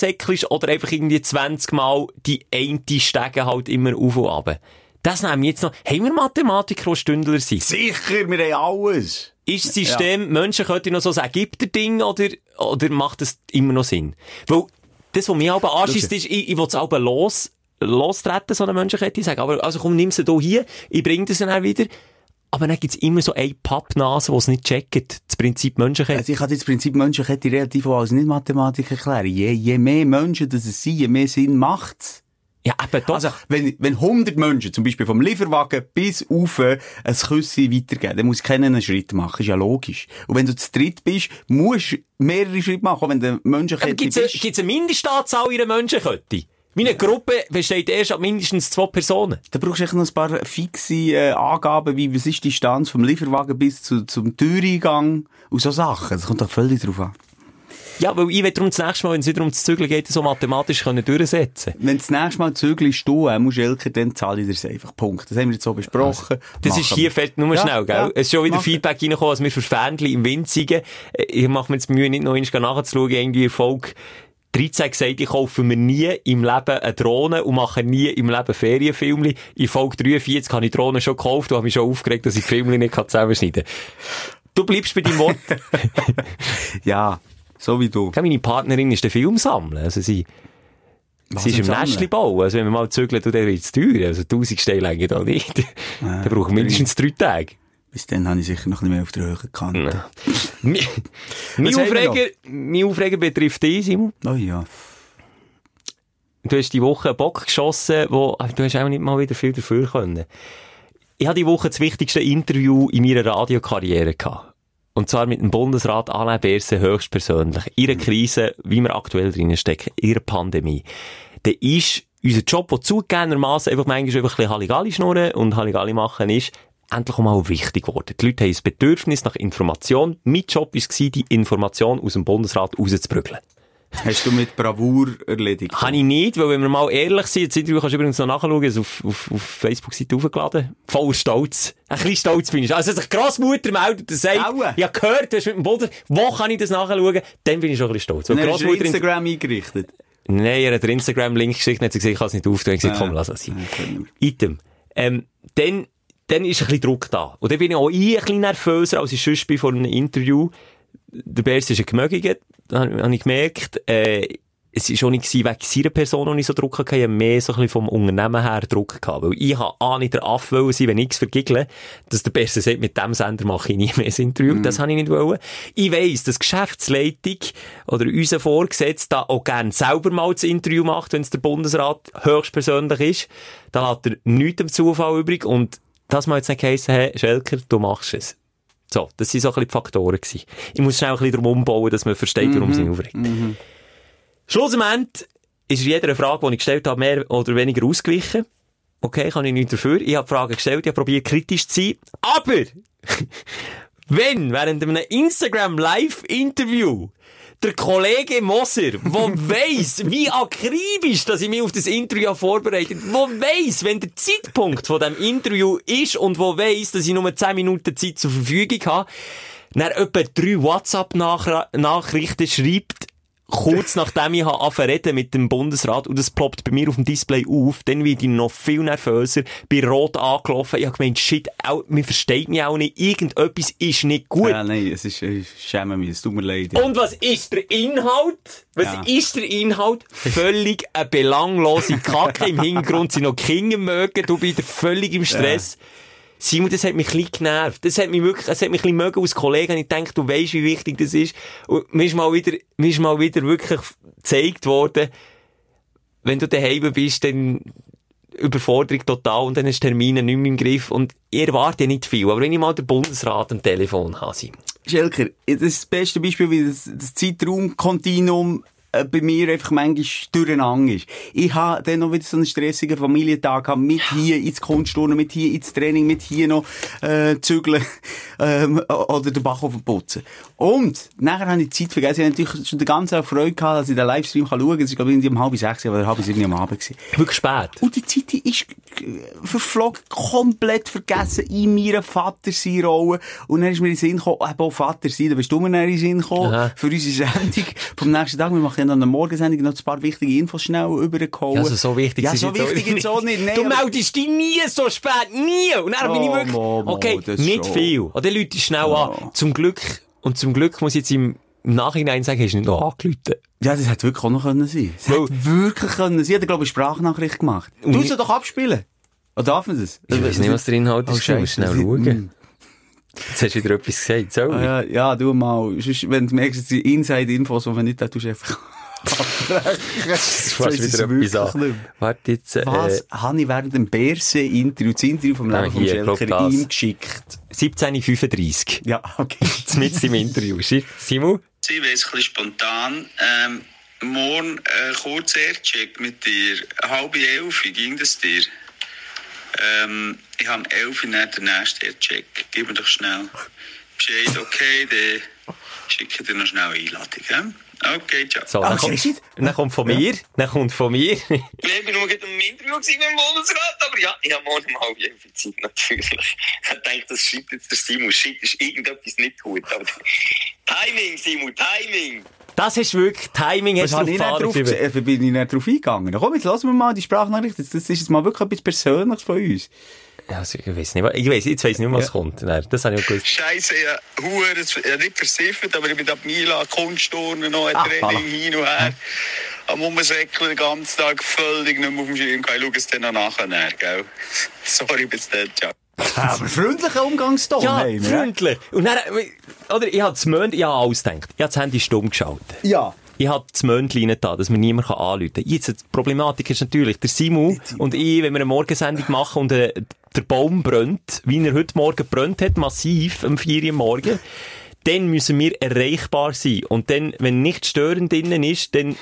oder einfach irgendwie 20 Mal die eine Stege halt immer auf und runter. Das nehmen wir jetzt noch. Haben wir Mathematiker, die Stündler sind? Sicher, wir haben alles. Ist das System Menschenkette noch so ein Ägypter-Ding oder, oder macht das immer noch Sinn? Weil, das, was mich aber anschießt, ist, ich, ich will es aber los, lostreten, so eine Menschenkette, sagen, aber, also komm, nimm sie hier hier, ich bring das dann auch wieder. Aber dann gibt's immer so eine Pappnase, die es nicht checkt. Das Prinzip Menschenkette. Also ich kann das Prinzip Menschenkette relativ auch als Nicht-Mathematik erklären. Je, je mehr Menschen das es sind, je mehr Sinn macht's. Ja, eben doch. Also, wenn, wenn 100 Menschen, zum Beispiel vom Lieferwagen bis auf äh, ein Küssi weitergeben, dann muss keiner einen Schritt machen. Ist ja logisch. Und wenn du zu dritt bist, musst du mehrere Schritte machen, wenn du Menschenkette Gibt es bist. eine Mindestanzahl in einer Menschenkette? Meine Gruppe besteht erst ab mindestens zwei Personen. Da brauchst du echt noch ein paar fixe äh, Angaben, wie was ist die Distanz vom Lieferwagen bis zu, zum Türeingang und so Sachen. Das kommt doch völlig drauf an. Ja, weil ich will darum das nächste Mal, wenn es wieder um das Zügeln geht, so mathematisch können durchsetzen Wenn das nächste Mal zügelst du, äh, musst Elke, dann zahle ich dir das einfach. Punkt. Das haben wir jetzt so besprochen. Das Machen ist hier fällt nur Ja, schnell, gell? ja. Es ist schon wieder Machen. Feedback reingekommen, dass wir für Fähnchen im Winzigen, äh, ich mache mir jetzt Mühe, nicht noch einmal nachzuschauen, irgendwie in Folge 13 gesagt, ich kaufe mir nie im Leben eine Drohne und mache nie im Leben Ferienfilme. In Folge 43 habe ich Drohnen schon gekauft und habe mich schon aufgeregt, dass ich die Filme nicht zusammenschneiden kann. Du bleibst bei deinem Wort. Ja, so wie du. Meine Partnerin ist der Filmsammler. Also sie, Was sie ist im Sammeln? Nestli bauen. Also wenn wir mal zügeln, dann wird es teuer. Also 1000 Steine längen da nicht. da brauchen wir mindestens drei Tage. Bis dann habe ich sicher noch ein bisschen mehr auf der Höhe gekannt. mein Aufreger, mein Aufreger betrifft dich, Simon. Oh ja. Du hast die Woche einen Bock geschossen, wo, du hast auch nicht mal wieder viel dafür können. Ich hatte die Woche das wichtigste Interview in meiner Radiokarriere gehabt. Und zwar mit dem Bundesrat Alain Berset höchstpersönlich. In einer Krise, wie wir aktuell drinnen stecken, in einer Pandemie. Da ist unser Job, der zugegebenermassen einfach manchmal einfach ein bisschen Halligalli schnurren und Halligalli machen ist, endlich auch mal wichtig geworden. Die Leute haben ein Bedürfnis nach Information. Mein Job war, die Information aus dem Bundesrat rauszubrügeln. Hast du mit Bravour erledigt? Habe ich nicht, weil wenn wir mal ehrlich sind, Interview kannst du übrigens noch nachschauen, ist auf, auf, auf Facebook-Seite hochgeladen. Voll stolz. Ein bisschen stolz bin ich. Also, sich Grossmutter meldet und sagt, ich habe gehört, du hast mit dem Boden, wo kann ich das nachschauen? Dann bin ich schon ein bisschen stolz. Weil Dann hast du Instagram eingerichtet. Nein, er hat den Instagram-Link geschickt, hat sie gesagt, ich kann es nicht auftun. Ich habe gesagt, komm, lass es sein. Item. Ähm, dann, dann ist ein bisschen Druck da. Und dann bin ich auch ein bisschen nervöser, als ich sonst bin vor einem Interview. Der Bärs ist ein Gemögiger, habe ich gemerkt. Äh, es war auch nicht wegen seiner Person, die ich so Druck hatte, ich hatte mehr so ein bisschen vom Unternehmen her Druck gehabt. Weil ich habe A nicht der Affe wollen sein, wenn ich es vergiggle, dass der Bärs sagt, mit dem Sender mache ich nie mehr ein Interview. Das habe ich nicht wollen. Ich weiss, dass Geschäftsleitung oder unser Vorgesetzter auch gerne selber mal das Interview macht, wenn es der Bundesrat höchstpersönlich ist. Da lässt er nichts dem Zufall übrig und das mal jetzt nicht geheissen, hey, Schelker, du machst es. So, das waren so ein bisschen die Faktoren. Gewesen. Ich muss schnell ein bisschen darum umbauen, dass man versteht, warum sie aufregt. Schlussendlich ist jeder Frage, die ich gestellt habe, mehr oder weniger ausgewichen. Okay, kann ich nicht dafür. Ich habe die Frage gestellt, ich habe probiert kritisch zu sein. Aber, wenn während einem Instagram-Live-Interview der Kollege Moser, der weiss, wie akribisch, dass ich mich auf das Interview habe vorbereitet wo weiss, wenn der Zeitpunkt von dem Interview ist und wo weiss, dass ich nur 10 Minuten Zeit zur Verfügung habe, dann etwa drei WhatsApp-Nachrichten schreibt, kurz nachdem ich angefangen reden mit dem Bundesrat und das ploppt bei mir auf dem Display auf, dann werde ich noch viel nervöser, bin rot angelaufen, ich habe gemeint, shit, auch, man versteht mich auch nicht, irgendetwas ist nicht gut. Ja, nein, es ist, ich schäme mich, es tut mir leid. Ja. Und was ist der Inhalt? Was Ja. ist der Inhalt? Völlig eine belanglose Kacke. Im Hintergrund sind noch Kinder mögen, du bist völlig im Stress. Simon, das hat mich ein bisschen genervt. Das hat mich wirklich, das hat mich ein bisschen mögen als Kollege. Ich denke, du weißt, wie wichtig das ist. Und mir ist mal wieder, mir ist mal wieder wirklich gezeigt worden, wenn du daheim bist, dann Überforderung total und dann hast du Termine nicht mehr im Griff und ich erwarte nicht viel. Aber wenn ich mal den Bundesrat am Telefon habe, Simon. Schelker, das ist das beste Beispiel, wie das, das Zeitraumkontinuum bei mir einfach manchmal durcheinander ist. Ich habe dann noch wieder so einen stressigen Familientag gehabt, mit hier ins Kunstturnen, mit hier ins Training, mit hier noch äh, zügeln ähm, oder den Bach putzen. Und nachher habe ich die Zeit vergessen. Ich habe natürlich schon die ganze Freude gehabt, dass ich den Livestream schauen kann. Das war, glaube ich, irgendwie um halb sechs oder halb sieben am Abend. Gewesen. Wirklich spät. Und die Zeit ist äh, verflogen, komplett vergessen in meiner Vater-Sein-Rolle. Und dann ist mir in den Sinn gekommen, eben auch Vater sein, da bist du mir in den Sinn gekommen, Aha. für unsere Sendung vom nächsten Tag. Wir machen ja noch eine Morgensendung, noch ein paar wichtige Infos schnell übergehauen. Ja, also so wichtig Ja, ist so wichtig jetzt auch nicht. Nein, du meldest dich nie so spät, nie. Und dann bin ich Oh, wirklich, Mo, Mo, okay, nicht schon. viel. Oder Leute schnell an. Zum Glück, und zum Glück muss ich jetzt im, Nachhinein sagen, hast du nicht noch angerufen. Ja, das hätte wirklich auch noch können sein. Das hätte wirklich können sein. Ich glaube ich, eine Sprachnachricht gemacht. Du sie doch abspielen. Oder darf man das? Ich weiß nicht, was der Inhalt Oh, ist. Scheisse. schnell schauen. Jetzt hast du wieder etwas gesagt. So. Ah, Ja, ja, du mal. Sonst, wenn du merkst, die Inside-Infos, die man nicht hat, tust du einfach abbrechen. Das fast wieder etwas an. Warte jetzt, äh, Was habe ich während dem Berse-Interview, das Interview vom Ah, Leben glaub Schelker, ihm geschickt? 17.35 Ja, okay. Mit im Interview. Simon? Ich weiß, ein bisschen spontan. Ähm, morgen äh, kurz Aircheck mit dir. Halb elf, wie ging das dir? Ähm, ich habe um elf Uhr nicht den nächsten Aircheck. Gib mir doch schnell Bescheid, okay, dann schicke ich dir noch schnell eine Einladung. Ja? Okay, ciao. So, dann, kommt, dann kommt von mir, dann kommt von mir. Ich war nur gerade im Interview mit dem Bundesrat, aber ja, ich habe morgen um halb elf Zeit natürlich. Ich denke, das schreibt jetzt der Simon. Shit, ist irgendetwas nicht gut. Aber Timing, Simon, Timing. Das hast du wirklich, Timing hast Was du habe ich drauf nicht drauf, äh, bin ich nicht drauf eingegangen? Komm, jetzt lassen wir mal die Sprachnachricht. Das, das ist jetzt mal wirklich etwas Persönliches von uns. Ja, also, ich weiß nicht, ich weiß, jetzt weiss ich nicht, was Ja. kommt. Nein, das habe ich auch gewusst. Scheiße, ja, Huren, ja, nicht versiffert, aber ich bin ab Mila, Kunstturnen, noch ein Ah, Training voilà. hin und her. Am Umsäckeln den ganzen Tag völlig nicht mehr auf dem Schirm. Ich schaue es dann noch nachher, gell? Sorry, bis dann, ciao. Aber freundlicher Umgangston Ja, haben wir, freundlich. Und dann, oder, ich habe das Mönd, ich habe alles gedacht. Ich habe das Handy stumm geschaltet. Ja. Ich habe das nicht da, dass mir niemand anrufen kann. Jetzt, die Problematik ist natürlich, der Simon und ich, wenn wir eine Morgensendung machen und äh, der Baum brennt, wie er heute Morgen brennt hat, massiv, um 4 Uhr morgen, dann müssen wir erreichbar sein. Und dann, wenn nicht störend drinnen ist, dann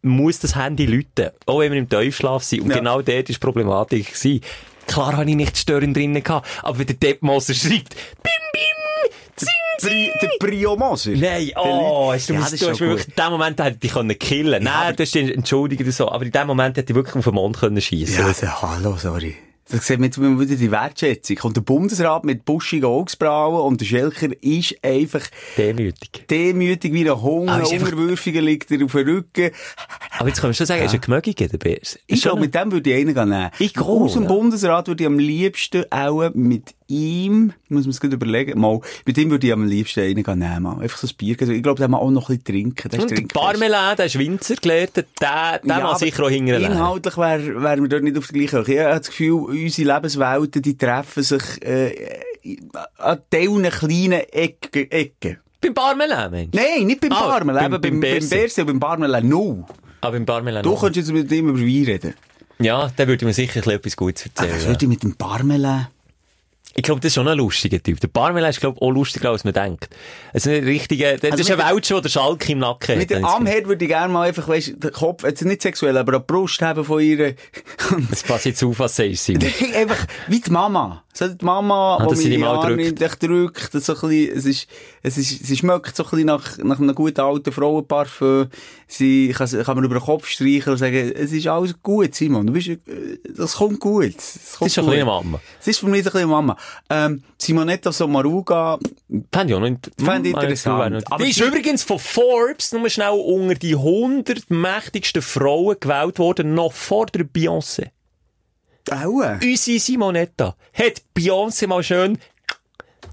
muss das Handy läuten. Auch wenn wir im Tiefschlaf sind. Und Ja. genau dort war die Problematik. gewesen. Klar habe ich nicht störend drinnen gehabt, aber wenn der Deppmoser schreibt, bim, bim, zing, Pri, der Prio Moser. Nein, oh, hast du, Ja, ja, das du hast wirklich, in dem Moment hätte ich dich können killen. Nein, du hast dich entschuldigt oder so, aber in dem Moment hätte ich wirklich auf den Mond können schiessen. Ja, also, hallo, sorry. Da sieht man jetzt wieder die Wertschätzung. Und der Bundesrat mit buschigen Augsbrauen und der Schelker ist einfach Demütig. demütig wie ein Hunger, unterwürfiger liegt er auf dem Rücken. Aber jetzt können wir schon sagen, er ist ein Gemögiger, der Bärs. Ich glaube, mit dem würde ich einen nehmen. Ich gehe, Aus dem ja. Bundesrat würde ich am liebsten auch mit ihm, muss man es gut überlegen, mal, mit ihm würde ich am liebsten einen nehmen. Einfach so ein Bier. Ich glaube, der muss auch noch ein bisschen trinken. Und der. Parmelin, der ist Winzer gelernt, der, der Ja, sicher auch hinterher. Inhaltlich wären wär wir dort nicht auf der gleichen Höhe. Ich habe das Gefühl, unsere Lebenswelten, die treffen sich, äh, an teilen kleinen Ecken. Ecken. Beim Parmelin, Mensch. Nein, nicht beim Ah, Parmelin, beim- beim beim, Berse. Beim Parmelin null. Aber beim Parmelin Du könntest jetzt mit ihm über Wein reden. Ja, der würde mir sicher etwas Gutes Was erzählen. würde ich mit dem Parmelin? Ich glaube, das ist schon ein lustiger Typ. Der Parmelin ist, glaube ich, auch lustiger, als man denkt. Es ist ein richtiger, das Also ist ein Welch, der den Schalk im Nacken hat. Mit dem. Amherd würde ich gerne mal einfach, weißt, den Kopf, jetzt nicht sexuell, aber die Brust haben von ihr. Das passt jetzt auf, was sagst du, Simon. einfach, wie die Mama. So die Mama, Ah, die die mal Arme drückt. so ein bisschen, es ist, es ist, sie schmeckt so ein bisschen nach, nach einem guten alten Frauenparfüm. Sie kann, kann man über den Kopf streichen und sagen, es ist alles gut, Simon, du bist, das kommt gut. Das, kommt ist gut. kleine Mama. Es ist für mich so ein bisschen Mama. Ähm, Simonetta Sommaruga, Fände ich auch noch int- Fände Hm, interessant. Aber Die ist übrigens von Forbes nur schnell unter die 100 mächtigsten Frauen gewählt worden, noch vor der Beyoncé. Auch. Unsere Simonetta hat Beyoncé mal schön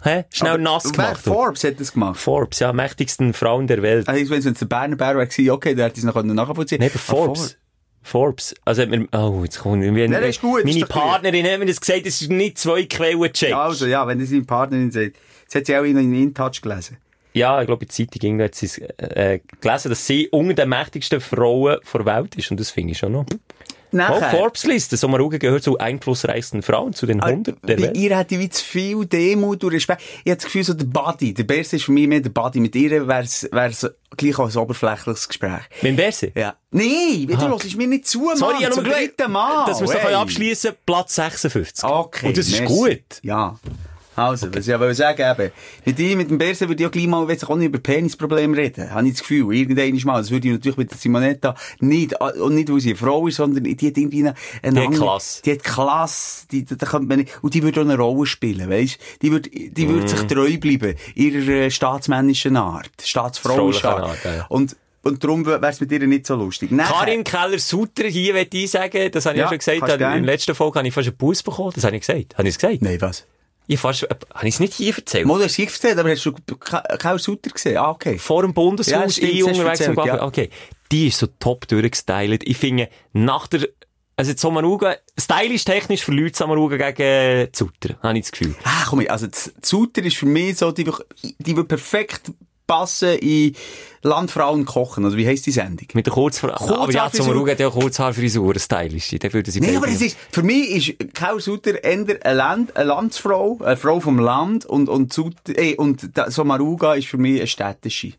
hä, schnell Aber nass gemacht. Forbes hat das gemacht. Forbes, ja, mächtigsten Frauen der Welt. Also, wenn es der Berner Bär wäre, okay, der hätte es noch nachvollziehen Nicht der Ah, Forbes. Forbes. Also hat mir, oh, jetzt kommt, wir, Der ist gut, meine. Partnerin hat mir das gesagt, es ist nicht zwei Quellen checkt. Ja, also, ja, wenn das seine Partnerin sagt. Jetzt hat sie auch in in InTouch gelesen. Ja, ich glaube, in der Zeitung irgendwo hat sie es, äh, gelesen, dass sie unter den mächtigsten Frauen der Welt ist. Und das finde ich schon noch. Nachher, Forbes-Liste. Sommaruga gehört zu einflussreichsten Frauen, zu den 100 der bei Welt. ihr hätte wie zu viel Demut und Respekt. Ich habe das Gefühl, so der Buddy, der Beste ist für mich mehr der Buddy. Mit ihr wäre es gleich auch ein oberflächliches Gespräch. Mit dem Berse? Ja. Nein, du hörst mir nicht zu, Mann. Sorry, ich habe nur Mal. dass wir es Hey. abschließen Platz 56. Okay. Und das ist merci. gut. Ja. Also, was ich aber sagen eben, mit ihm, mit dem Berse würde ich auch gleich mal, will ich auch nicht über Penisprobleme reden. Habe ich das Gefühl. Irgendwann mal. Das würde ich natürlich mit der Simonetta nicht, und nicht, weil sie eine Frau ist, sondern die hat irgendwie eine, eine Die hat Klasse. Die hat Klasse. Die, da könnte man nicht, und die würde auch eine Rolle spielen, weisst? Die würde, die würde Mhm. sich treu bleiben. Ihrer äh, staatsmännischen Art. Staatsfrauischen Art. Ja. Und, und darum wäre es mit ihr nicht so lustig. Nachher- Karin Keller-Sutter, hier möchte ich sagen, das habe ich Ja, schon gesagt, der gern. letzten Folge habe ich fast einen Bus bekommen. Das habe ich gesagt. Habe ich es gesagt? Nein, was? Ich fast, äh, habe ich es nicht hier erzählt? Mo, du hast sie erzählt, aber hast du keinen Sutter gesehen? Ah, okay. vor dem Ja, Bundeshaus, stimmt, ich unterwegs erzählt, ja. Okay. Die ist so top durchgestylt. Ich finde, nach der, also jetzt Sommaruga, stylisch technisch verliert Sommaruga gegen Zutter, habe ich das Gefühl. Ah, komm, also, Zutter ist für mich so, die, die wird perfekt passen in Landfrauen kochen. Also, wie heisst die Sendung? Mit der Kurzfrage. Aber ja. Sommaruga hat ja auch Kurzhaarfrisur, stylische. Der würde sie Nein, aber es ist, für mich ist Kaul Sutter eher eine, Land, eine Landsfrau, eine Frau vom Land, und, und Sutter, eh, und da- so Maruga ist für mich eine städtische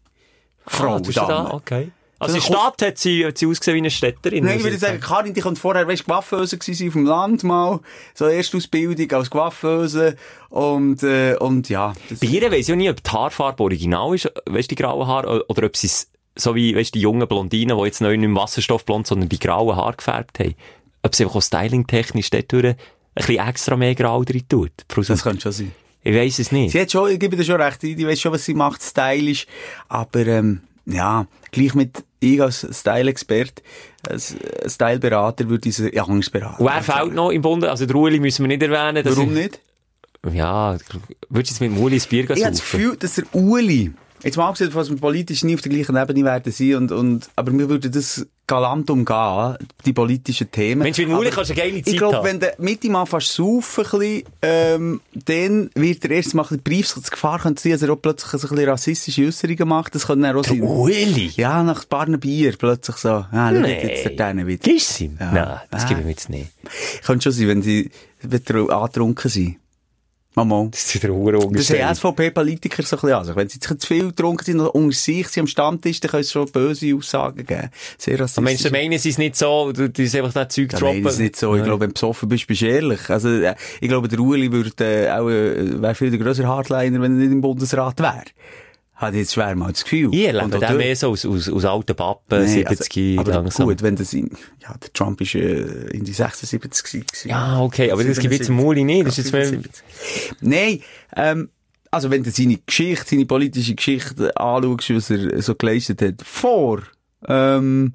Frau. Ah, da? Okay. Also in der Stadt hat sie, hat sie ausgesehen wie eine Städterin. Nein, ich würde sagen, Karin, die kommt vorher, weißt, Coiffeuse gewesen auf dem Land mal. So Erstausbildung als Coiffeuse. Und, äh, und ja. Bei ihr weiss ich auch nie, ob die Haarfarbe original ist, weißt du, die grauen Haare, oder ob sie es, so wie, weißt du, die jungen Blondinen, die jetzt neu nicht im Wasserstoffblond, sondern die grauen Haare gefärbt haben, ob sie einfach auch stylingtechnisch dort ein bisschen extra mehr grau drin tut. Das könnte schon sein. Ich weiss es nicht. Sie hat schon, ich gebe dir schon recht, die weiss schon, was sie macht, stylisch. Aber, ähm, ja, gleich mit, ich als Style-Expert, als äh, Styleberater würde ich ja, Angst beraten. Und wer fehlt noch im Bunde? Also, der Ueli müssen wir nicht erwähnen. dass Warum er- nicht? Ja, würdest du jetzt mit dem Uli ins Bier gehen Ich habe das? Gefühl, dass der Uli, jetzt mal abgesehen, was wir politisch nie auf der gleichen Ebene werden sein, und, und, aber wir würden das galant umgehen, die politischen Themen. Mensch, mit dem Uli Aber kannst du eine geile Zeit Ich glaube, wenn der fast saufen, ein bisschen, ähm, dann wird er erst mal ein bisschen Briefs, die Gefahr könnte sein, dass er auch plötzlich ein bisschen rassistische Äußerungen macht. Das könnte dann auch sein. Uli? Ja, nach ein paar Bier plötzlich so. Ah, Nee. jetzt der Däne wieder. Gibst du ihm? Ja. Nein, das Ah. gebe ich mir jetzt nicht. Könnte schon sein, wenn sie betru- angetrunken sind. Mama. Das ist der Hure Das haben SVP-Politiker so ein bisschen an sich. Wenn sie zu viel getrunken sind und unter sich sind am Stammtisch, dann können sie schon böse Aussagen geben. Sehr rassistisch. Meinst du, meinen sie es nicht so, du, du einfach nicht Zeug Ja, droppen? nein, das ist nicht so. Ich Nein. glaube, wenn du besoffen bist, bist du ehrlich. Also, äh, ich glaube, der Ueli würde, äh, auch, äh, wäre viel der grössere Hardliner, wenn er nicht im Bundesrat wäre. Hat jetzt schwer mal das Gefühl. Ich erlebe den mehr so aus, aus, aus alten Pappen, Nee, 70 also, aber langsam. gut, wenn das in, ja, der Trump ist, äh, in die 76 gewesen. Ja, okay, aber das gibt jetzt im Muli nicht. Das ist jetzt mehr, 77. Nein, ähm, also wenn du seine Geschichte, seine politische Geschichte anschaust, was er so geleistet hat, vor, ähm,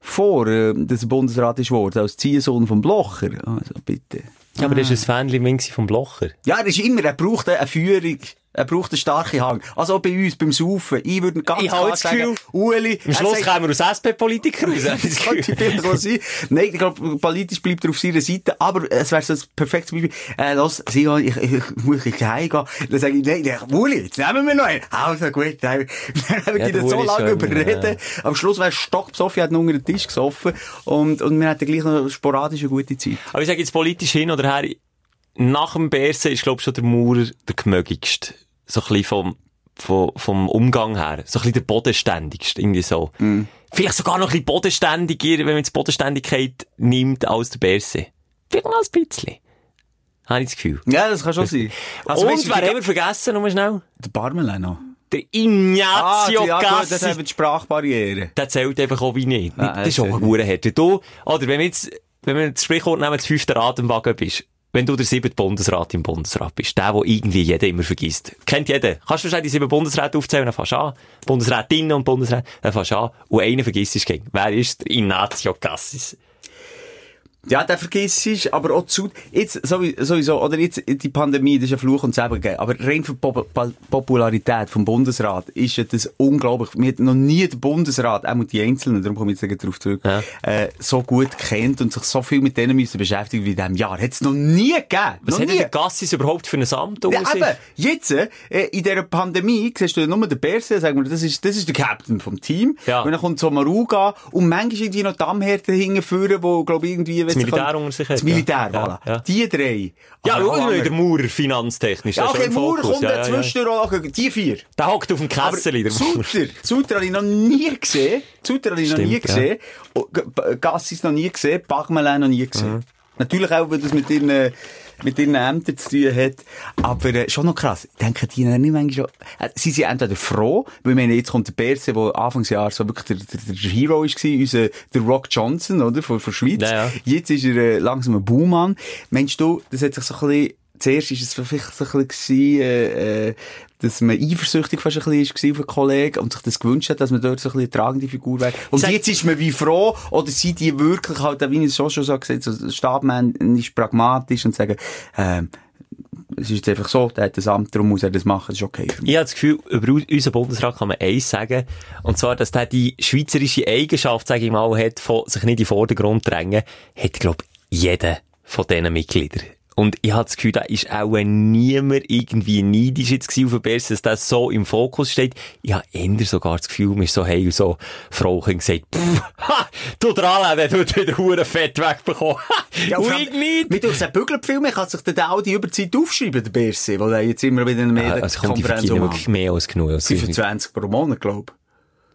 vor, äh, dass er Bundesrat ist worden, als Ziehsohn vom Blocher, also bitte. ja, aber das ist ein Fähnchen vom Blocher. Ja, er ist immer, er braucht eine Führung. Er braucht einen starken Hang. Also auch bei uns, beim Saufen. Ich würde ganz Ich klar sagen, Gefühl, Ueli, Am Schluss sagt- kommen wir aus SP-Politiker raus. das könnte vielleicht auch sein. Nein, ich glaube, politisch bleibt er auf seiner Seite, aber es wäre so ein perfektes Beispiel. Äh, los, Simon, ich, ich, ich muss ich heimgehen. Dann sage ich, nein, nein, Uli, jetzt nehmen wir noch einen. Also gut, dann, haben wir Ja, so Uli lange schon immer, überreden. Am Schluss wäre stockbesoffen, er hat noch unter den Tisch gesoffen und, und wir hatten gleich noch sporadisch eine gute Zeit. Aber ich sage jetzt politisch hin oder her, nach dem Bersen ist, glaube ich, schon der Maurer der gemögigste. So ein bisschen vom, vom, vom Umgang her. So ein bisschen der bodenständigste, irgendwie so. Vielleicht sogar noch ein bisschen bodenständiger, wenn man jetzt Bodenständigkeit nimmt, als der Berse. Vielleicht noch ein bisschen. Habe ich das Gefühl. Ja, das kann schon sein. Also, Und weißt wer haben wir vergessen, nur schnell? Der Barmelano. Der Ah, Ignazio ja, gut, das Gassi. haben wir die Sprachbarriere. Der zählt einfach auch wie nicht. Ah, das ist auch ist- ein Huren hart. Du, oder wenn wir jetzt, wenn wir das Sprichwort nehmen, das fünfte Rad im Wagen bist, wenn du der siebte Bundesrat im Bundesrat bist, der, der irgendwie jeder immer vergisst. Kennt jeder. Kannst du wahrscheinlich die sieben Bundesräte aufzählen, dann fängst du an. Bundesrätinnen und Bundesräte, dann fängst du an. Und einen vergisst du gegen. Wer ist der Ignazio Cassis? Ja, den vergisst du, aber auch zu, jetzt sowieso, oder jetzt die Pandemie, das ist ein Fluch und Segen gegeben, aber rein für die Pop Pop- Popularität vom Bundesrat ist ja das unglaublich. Mir hat noch nie der Bundesrat, auch die Einzelnen, darum komme ich jetzt darauf zurück, Ja. äh, so gut kennt und sich so viel mit denen müssen beschäftigen wie in diesem Jahr. Hat es noch nie gegeben. Was hat der Gassis überhaupt für ein Amt Ja, eben, jetzt, äh, in dieser Pandemie, siehst du ja nur den Berse, sagen wir, das ist, das ist der Captain vom Team. Ja. Und dann kommt so Maruga und manchmal irgendwie noch die Amhärte hingeführen, wo, glaub ich, irgendwie... Das Militär unter sich hat, Das Militär, ja. voilà. Ja. Die drei. Ja, schau, Hammer. der Maurer, finanztechnisch. Ja, der okay, im Maurer kommt ja, zwischendurch, die vier. Der hockt auf dem Kessel, der. Zutter, Zutter habe ich noch nie gesehen. Zutter habe ich noch nie gesehen. Oh, Gassis noch nie gesehen. Bachmelin noch nie gesehen. Mhm. Natürlich auch, weil das mit ihren, mit ihren Ämtern zu tun hat. Aber äh, schon noch krass. Ich denke, die haben nicht manchmal schon... Äh, sie sind entweder froh, weil wir jetzt kommt der Berse, der Anfangsjahr so wirklich der, der, der Hero gewesen, unser, der Rock Johnson, oder? Von, von Schweiz. Ja, ja. Jetzt ist er äh, langsam ein Buhmann. Meinst du, das hat sich so ein bisschen... Zuerst ist es vielleicht so ein bisschen, äh, äh, dass man eifersüchtig fast ein bisschen war auf einen Kollegen und sich das gewünscht hat, dass man dort so ein bisschen eine tragende Figur wäre. Und Sag- jetzt ist man wie froh, oder sind die wirklich halt, wie ich es schon schon so gesagt so Stabmann ist pragmatisch und sagen, ähm, es ist jetzt einfach so, der hat das Amt, darum muss er das machen, das ist okay für mich. Ich habe das Gefühl, über unseren Bundesrat kann man eins sagen. Und zwar, dass der die schweizerische Eigenschaft, sage ich mal, hat, von sich nicht in den Vordergrund drängen, hat, glaube ich, jeder von diesen Mitgliedern. Und ich habe das Gefühl, da ist auch niemand irgendwie neidisch jetzt auf den Bärs, dass das so im Fokus steht. Ich habe eher sogar das Gefühl, mir ist so, hey, so, Frau hat gesagt, pff, ha, du dran, der wird wieder hure Fett wegbekommen. Ja, und ich nicht. Mit uns bügelt viel mehr, kann sich der auch die Überzeit aufschreiben, der Berse, weil er jetzt immer wieder in Ja, einer also kommt die Medienkonferenz wirklich mehr als genug. Also, 25 pro Monat, glaube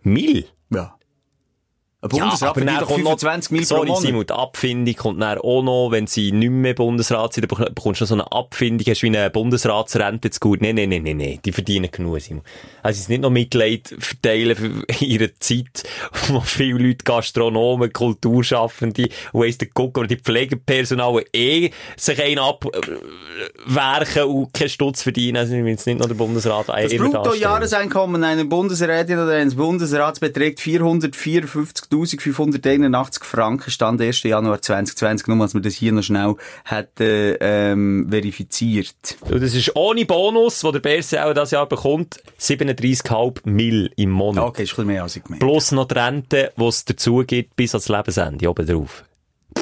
Mil? ich. Ja. Ein Ja, Bundesrat doch kommt 25 noch, Mil pro sorry. Simon, die Abfindung kommt dann auch noch, wenn sie nicht mehr Bundesrat sind, dann bek- bekommst du noch so eine Abfindung, hast wie eine Bundesratsrente zu gut. Nein, nein, nein, nein, nein, die verdienen genug, Simon. Also, es ist nicht noch Mitleid verteilen für ihre Zeit, wo viele Leute, Gastronomen, Kulturschaffende, weiss der Guck, oder die Pflegepersonal eh sich einen abwerken und keinen Stutz verdienen. Also, will jetzt nicht noch der Bundesrat Das immer. Bruttojahreseinkommen einer Bundesrätin oder eines Bundesrats beträgt 454.581 Franken, Stand 1. Januar 2020, nur als wir das hier noch schnell hätten, ähm, verifiziert. Und das ist ohne Bonus, den der BSC auch dieses Jahr bekommt, 37,5 Mill im Monat. Okay, ist ein bisschen mehr als ich gemeint. Plus noch die Rente, die es dazu gibt, bis ans Lebensende oben drauf.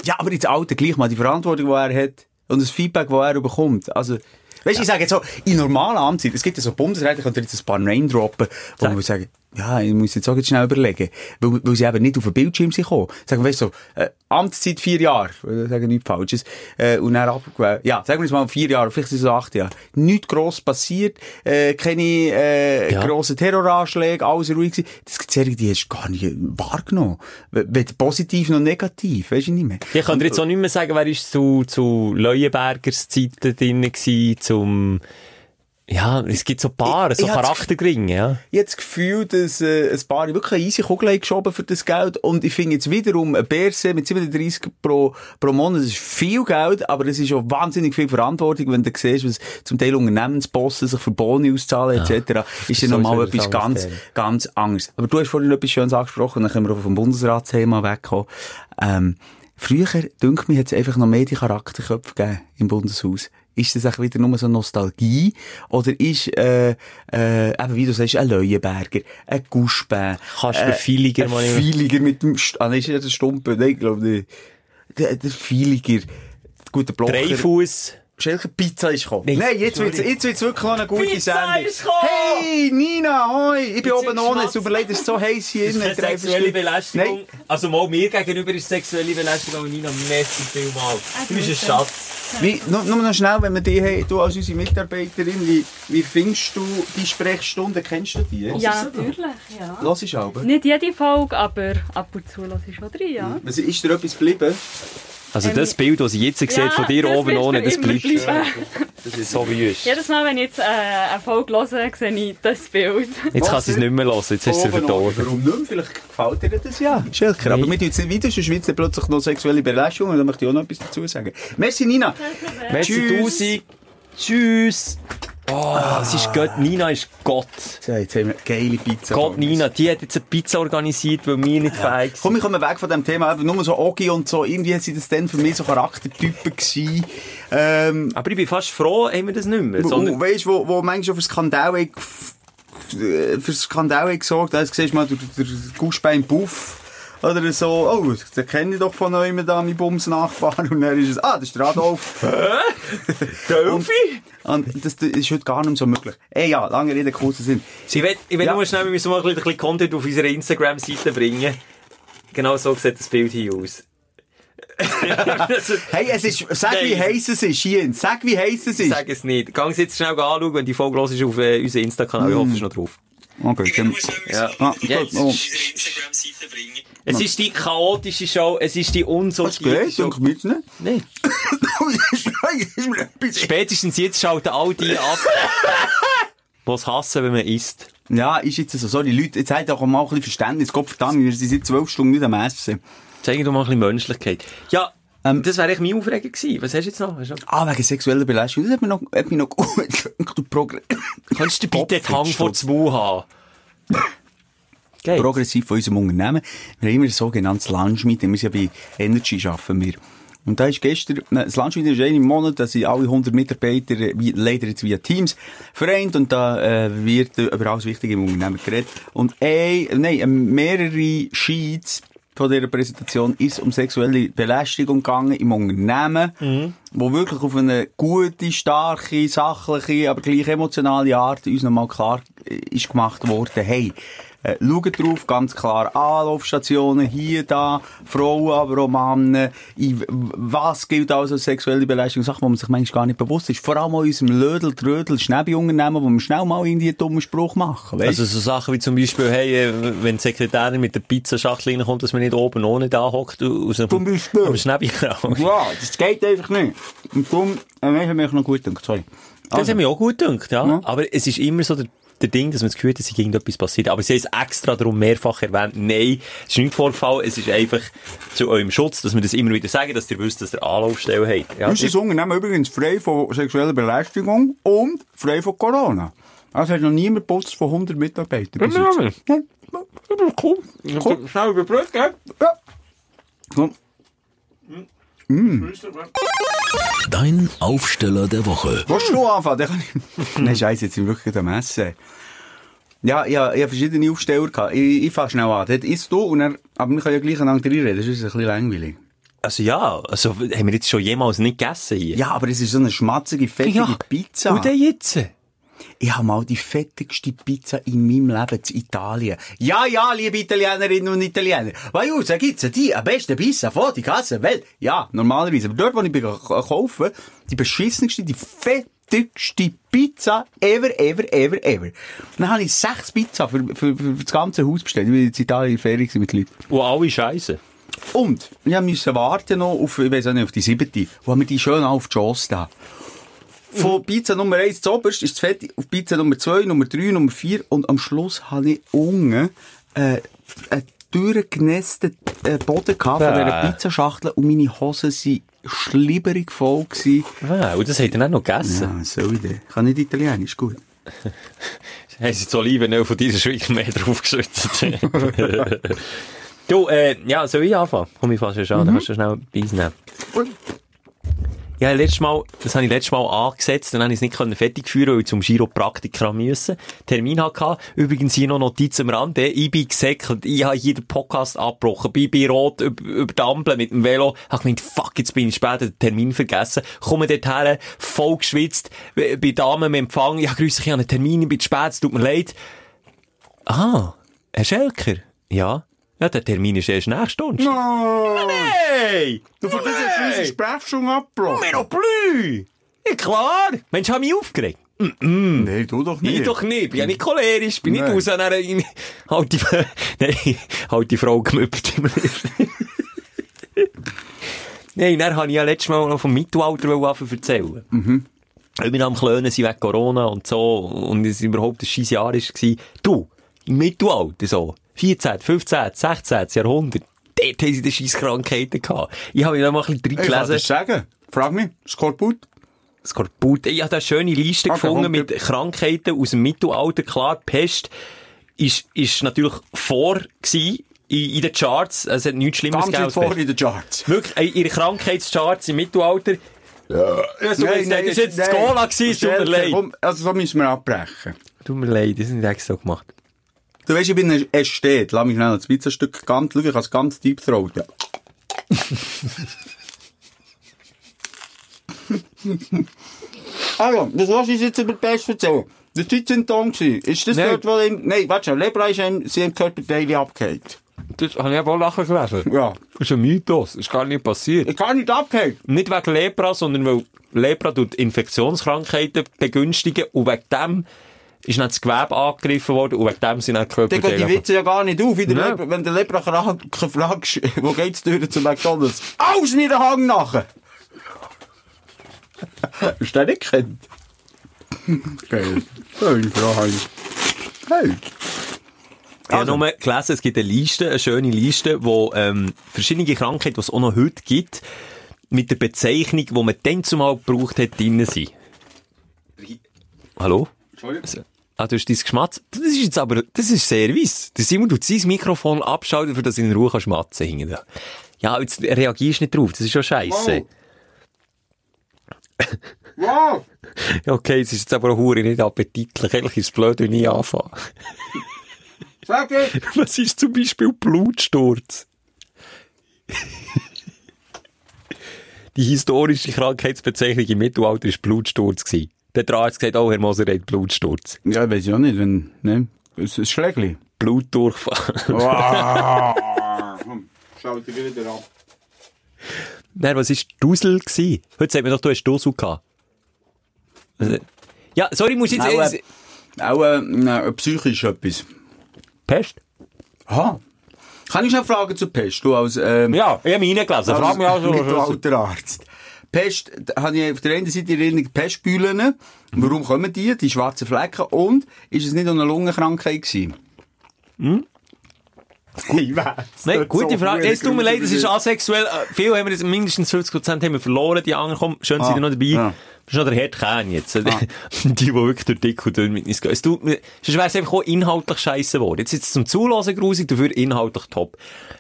Ja, aber ins Alter gleich mal die Verantwortung, die er hat und das Feedback, das er bekommt. Also, weißt du, ich sage jetzt so, in normaler Amtszeit, es gibt ja so Bundesräte, ich könnte jetzt ein paar Name droppen, wo man sagen, ja, ich muss jetzt auch jetzt schnell überlegen, weil, weil sie eben nicht auf den Bildschirm sind gekommen. Sagen wir, weißt du, so, äh, Amtszeit vier Jahre, äh, sagen nichts Falsches, äh, und dann abgewählt, ja, sagen wir jetzt mal vier Jahre, vielleicht sind es so acht Jahre. Nichts gross passiert, äh, keine, äh, Ja. grossen Terroranschläge, alles ruhig gewesen. Das gibt es die hast du gar nicht wahrgenommen. Weder positiv noch negativ, weißt du nicht mehr. Ich kann dir jetzt auch nicht mehr sagen, wer ist zu, zu Leuenbergers Zeiten drin gewesen, zum, ja, es gibt so ein paar, Ich- so ich Charaktergringe, ja. Ich habe das Gefühl, dass äh, ein paar wirklich eine easy Kugel geschoben für das Geld. Und ich finde jetzt wiederum, ein BRC mit 37 pro, pro Monat, das ist viel Geld, aber es ist auch wahnsinnig viel Verantwortung, wenn du siehst, was zum Teil Unternehmensbossen sich für Boni auszahlen etc. Ist ja nochmal etwas ganz, Thema. ganz anderes. Aber du hast vorhin etwas Schönes angesprochen, dann können wir auch vom Bundesratsthema wegkommen. Ähm, früher, dünkt mir, hat es einfach noch mehr die Charakterköpfe gegeben im Bundeshaus. Ist das auch wieder nur so Nostalgie? Oder ist, äh, äh, eben wie du sagst, ein Leuenberger, ein Guschbär, Kannst du Feiliger ein mal nicht- Feiliger mit dem, St ah, nein, ist ja der Stumpe, nein, ich glaube nicht. Der, der Feiliger, der gute Blocker. Dreifuß. Schelke Pizza ist gekommen. Nein, Nein, jetzt sorry. jetzt wird's wirklich noch eine gute Pizza Sendung. ist gekommen! Hey, Nina, hoi! Ich bin Jetzt oben ohne, es mir leid, es ist so heiß hier ist sexuelle Belästigung. Nein. Also mal mir gegenüber ist sexuelle Belästigung, aber Nina, merci vielmal. Du bist ein Schatz. Wie, nur, nur noch schnell, wenn wir die haben, du als unsere Mitarbeiterin, wie, wie findest du die Sprechstunde? Kennst du die? Ja, natürlich, ja. Lass ich aber. Nicht jede Folge, aber ab und zu lasse ich schon drin, ja. Ist dir etwas geblieben? Also Ähm, das Bild, das ich jetzt sehe, von dir oben ohne, das bleibt. bleiben. Das ist so wie ist. Jedes Mal, wenn ich jetzt äh, eine Folge höre, sehe ich das Bild. Jetzt kann sie es nicht mehr hören, jetzt ist sie Oben verdorben. Warum nicht? Vielleicht gefällt dir das ja. Schelker. Aber wir tun jetzt nicht weiter, sonst wird es plötzlich noch sexuelle Belästigung und dann möchte ich auch noch etwas dazu sagen. Merci, Nina. Merci Tschüss. tausend. Tschüss. Oh, sie ist Gott. Nina ist Gott. So, jetzt haben wir geile Pizza. Gott. Nina, die hat jetzt eine Pizza organisiert, weil wir nicht fähig Komm, sind. wir kommen weg von dem Thema. Nur so Ogi und so. Irgendwie sind das dann für mich so Charaktertypen gewesen. Ähm, Aber ich bin fast froh, haben wir das nicht mehr. Sondern, weißt, wo, wo manchmal schon für Skandal, äh, für Skandal gesorgt hat. Siehst du mal, der, der Guschbein Buff. Oder so, oh, den kenne ich doch von euch, da, mein Bums-Nachbar. Und dann ist es, ah, das ist der Adolf. Delphi? Und das, das ist heute gar nicht mehr so möglich. Ey, ja, lange Rede, kurzer Sinn. Ich will, ich will Ja. nur schnell, wir müssen mal ein bisschen, Content auf unserer Instagram-Seite bringen. Genau so sieht das Bild hier aus. Hey, es ist, sag wie heiß es ist, Jen. Sag wie heiß es ist. sage es nicht. Gang es jetzt schnell anschauen, wenn die Folge los ist auf äh, unserem Insta-Kanal. Ich hoffe, es ist noch drauf. Okay, dann, Ja. ah, Jetzt. oh. Es ist die chaotische Show, es ist die was unsortierte geht? Show. Denke mir jetzt nicht. Nein. ist mir etwas- Spätestens jetzt schalten all die ab, die es hassen, wenn man isst. Ja, ist jetzt so. Sorry, Leute, jetzt habt auch mal ein bisschen Verständnis. Gott verdammt, wir sind seit zwölf Stunden nicht am Essen. Zeig doch mal ein bisschen Menschlichkeit. Ja, Ähm, das wäre echt mein Aufreger gewesen. Was hast du jetzt noch? Hast du noch? Ah, wegen sexueller Belästigung. Das hat mir noch, hat mich noch gut. Du Progr Kannst du bitte den Hang vor Mund haben? Geil. progressiv von unserem Unternehmen. Wir haben immer ein sogenanntes Lunch-Meeting. Wir sind ja bei Energy arbeiten wir. Und da ist gestern, nein, das Lunch-Meeting ist im Monat, da sind alle 100 Mitarbeiter, äh, wie, leider jetzt via Teams, vereint und da äh, wird äh, über alles Wichtige im Unternehmen geredet. Und ein, nein, äh, mehrere Sheets von dieser Präsentation ist um sexuelle Belästigung gegangen im Unternehmen, wo wirklich auf eine gute, starke, sachliche, aber gleich emotionale Art uns nochmal klar äh, ist gemacht worden, hey, äh, schaut drauf, ganz klar, Anlaufstationen, hier, da, Frauen, aber auch Männer, in, was gilt also als sexuelle Belästigung, Sachen, wo man sich manchmal gar nicht bewusst ist. Vor allem auch in unserem Lödel, Trödel, Schnäbi-Unternehmen, wo wir schnell mal irgendwie einen dummen Spruch machen, weißt? Also so Sachen wie zum Beispiel, hey, äh, wenn die Sekretärin mit der Pizzaschachtel reinkommt, dass man nicht oben ohne da hockt, aus einem, Zum Beispiel. am ja, das geht einfach nicht. Und darum, äh, nein, hat mich noch gut gedacht, sorry. Das hat mir auch gut gedacht, ja. Ja. Aber es ist immer so der, der Ding, dass man das Gefühl hat, dass sich irgendetwas passiert. Aber sie haben es extra darum mehrfach erwähnt. Nein, es ist nicht vorgefallen. Es ist einfach zu eurem Schutz, dass wir das immer wieder sagen, dass ihr wisst, dass ihr Anlaufstelle habt. Ja, Unser Unternehmen übrigens frei von sexueller Belästigung und frei von Corona. Also hat noch niemand putzt von 100 Mitarbeitern. bis Ja, jetzt. Ja, cool. Cool. Schnell überbrückt, gell? Ja. Cool. Dein Aufsteller der Woche. Willst du anfangen? Dann kann ich... Nein, scheiße, jetzt sind wir wirklich am Essen. Ja, ja, ich habe verschiedene Aufsteller gehabt. Ich, ich fange schnell an. Dort isst du und er, aber wir können ja gleich einander reinreden. Das ist ein bisschen langweilig. Also ja, also haben wir jetzt schon jemals nicht gegessen hier? Ja, aber es ist so eine schmatzige, fettige Ja. Pizza. Und dann jetzt? Ich habe mal die fettigste Pizza in meinem Leben in Italien. Ja, ja, liebe Italienerinnen und Italiener. Weil uns gibt's die am besten Pizza vor die ganzen Welt. Ja, normalerweise. Aber dort, wo ich bin kaufen, die beschissenste, die fettigste Pizza ever, ever, ever, ever. Und dann habe ich sechs Pizza für, für, für das ganze Haus bestellt. Ich war in Italien in Ferien mit Leuten. Und alle Scheiße. Und wir mussten warten noch auf, ich weiß auch nicht, auf die siebte. Wo haben wir die schön auf die Chance da. Von Pizza Nummer 1 zu oberst ist es fertig, auf Pizza Nummer 2, Nummer 3, Nummer 4 und am Schluss habe ich unten äh, einen durchgenässten äh, Boden gehabt von dieser Pizzaschachtel und meine Hosen waren schlibberig voll gewesen. Ah, und das ihr dann auch noch gegessen? Ja, soll ich denn? Kann nicht Italienisch, gut. Haben sie die Olivenöl von dieser Schweiz mehr draufgeschüttet? du, äh, ja, soll ich anfangen? Komm, ich fasse schon an, dann kannst du schnell Beis nehmen. Ja, letztes Mal, das habe ich letztes Mal angesetzt, dann habe ich es nicht können fertig führen, weil ich zum Chiropraktiker müssen. Termin hatte. Übrigens hier noch Notiz am Rande. Ich bin gesäckelt. Ich habe hier den Podcast abgebrochen. Bin bei Rot über, über mit dem Velo. Habe gemeint, fuck, jetzt bin ich später den Termin vergessen. Komme dort her, voll geschwitzt, bei bei Damen im Empfang. Ja, grüß dich, ich habe einen Termin, ich bin zu spät, es tut mir leid. Ah, Herr Schelker? Ja. Ja, der Termin ist erst nächste Stunde. Hey! Du vergisst unsere Sprechstunde abgebrochen. Mir noch bleu! Ja, klar! Mensch, hab mich aufgeregt. Nein, du doch nicht. Ich doch nicht. Bin ja nicht cholerisch. Bin nicht Nein. aus einer, halt die, nein, halt die Frau gemüpft. Nein, dann habe ich ja letztes Mal noch vom Mittelalter erzählen. Mhm. Wir am Klönen sind wegen Corona und so, und es überhaupt ein scheiß Jahr war. Du, im Mittelalter so, 14., 15., 16. Jahrhundert, dort haben sie die scheiß Krankheiten gehabt. Ich habe mir noch mal ein bisschen Ich kann das sagen. Frag mich, Skorbut? Skorbut. Ich habe da eine schöne Liste Okay, gefunden komm, mit Krankheiten aus dem Mittelalter. Klar, Pest ist, ist natürlich vor gewesen in, in den Charts. Es hat nichts Schlimmes Ganz gegeben. als vor in den Charts. Wirklich, äh, ihre Krankheitscharts im Mittelalter. Ja, so nein, nein, das war jetzt das Cola gewesen, es tut mir leid. Also, so müssen wir abbrechen. Tut mir leid, das ist nicht extra gemacht. Du weißt, ich bin ein Ästhet. Lass mich schnell ein Pizzastück ganz, schau, ich kann es ganz deep throat. Ja. also, das was ich jetzt über die Pest erzählen. Das war 13 Tonnen. gewesen. Ist das Nein. dort, wo ihm, nein, warte schon, Lebra ist ihm, sie haben Körperteile abgehakt. Das habe ich auch nachher gelesen. Ja. Das ist ein Mythos. Das ist gar nicht passiert. Ich kann nicht abgehakt. Nicht wegen Lepra, sondern weil Lepra tut Infektionskrankheiten begünstigen und wegen dem ist dann das Gewebe angegriffen worden und wegen dem sind dann die Dann gehen die. Witze ja gar nicht auf. Der. Lebra, wenn der Lebra krank fragst, wo geht's durch zu McDonalds? Aus mir den Hang nachher! Hast du den nicht gekannt? Geil. Hey, Frau Heinz. Hey. Ich habe nur gelesen, es gibt eine Liste, eine schöne Liste, wo ähm, verschiedene Krankheiten, die es auch noch heute gibt, mit der Bezeichnung, die man dann zumal gebraucht hat, drin sind. Hallo? Entschuldigung. Ah, du hast dein Geschmatz. Das ist jetzt aber, das ist Service. Der Simon tut sein Mikrofon abschalten, für das in Ruhe kann schmatzen hinten. Ja, jetzt reagierst du nicht drauf, das ist schon scheiße. Wow! Ja, okay, es ist jetzt aber auch hure nicht appetitlich. Ehrlich ist es blöd, wenn ich anfange. Sag ich! Was ist zum Beispiel Blutsturz? Die historische Krankheitsbezeichnung im Mittelalter war Blutsturz. gewesen. Der hat der Arzt gesagt, oh, Herr Moser hat Blutsturz. Ja, weiß ich auch nicht, wenn, ne? Es ist Schlägli. Blutdurchfall. Wow! Komm, schalte wieder ab. Nein, was war Dusel? gewesen? Heute sagt man doch, du hast Dusel gehabt. Also, Ja, sorry, ich muss jetzt... Auch, äh, auch äh, äh, psychisch etwas. Pest? Aha. Kann ich noch fragen zur Pest? Du als, ähm, Ja, ich habe mich reingelesen. Frag mich also... Mittelalterarzt. Pest, da habe ich auf der einen Seite in Erinnerung Pestbühlen. Warum kommen die? Die schwarzen Flecken. Und, ist es nicht auch eine Lungenkrankheit gewesen? Hm? Ich weiss. Nein, gute Frage. Es tut mir leid, es ist asexuell. Äh, Viel haben wir jetzt, mindestens 50% haben wir verloren, die anderen kommen. Schön, Ah, sind ihr noch dabei. ja. Das ist noch der Herd Kern jetzt. Die, die wirklich durch dick und dünn mit uns gehen. Es tut mir, sonst wäre es einfach auch inhaltlich scheiße geworden. Jetzt ist es zum Zuhören grusig, dafür inhaltlich top.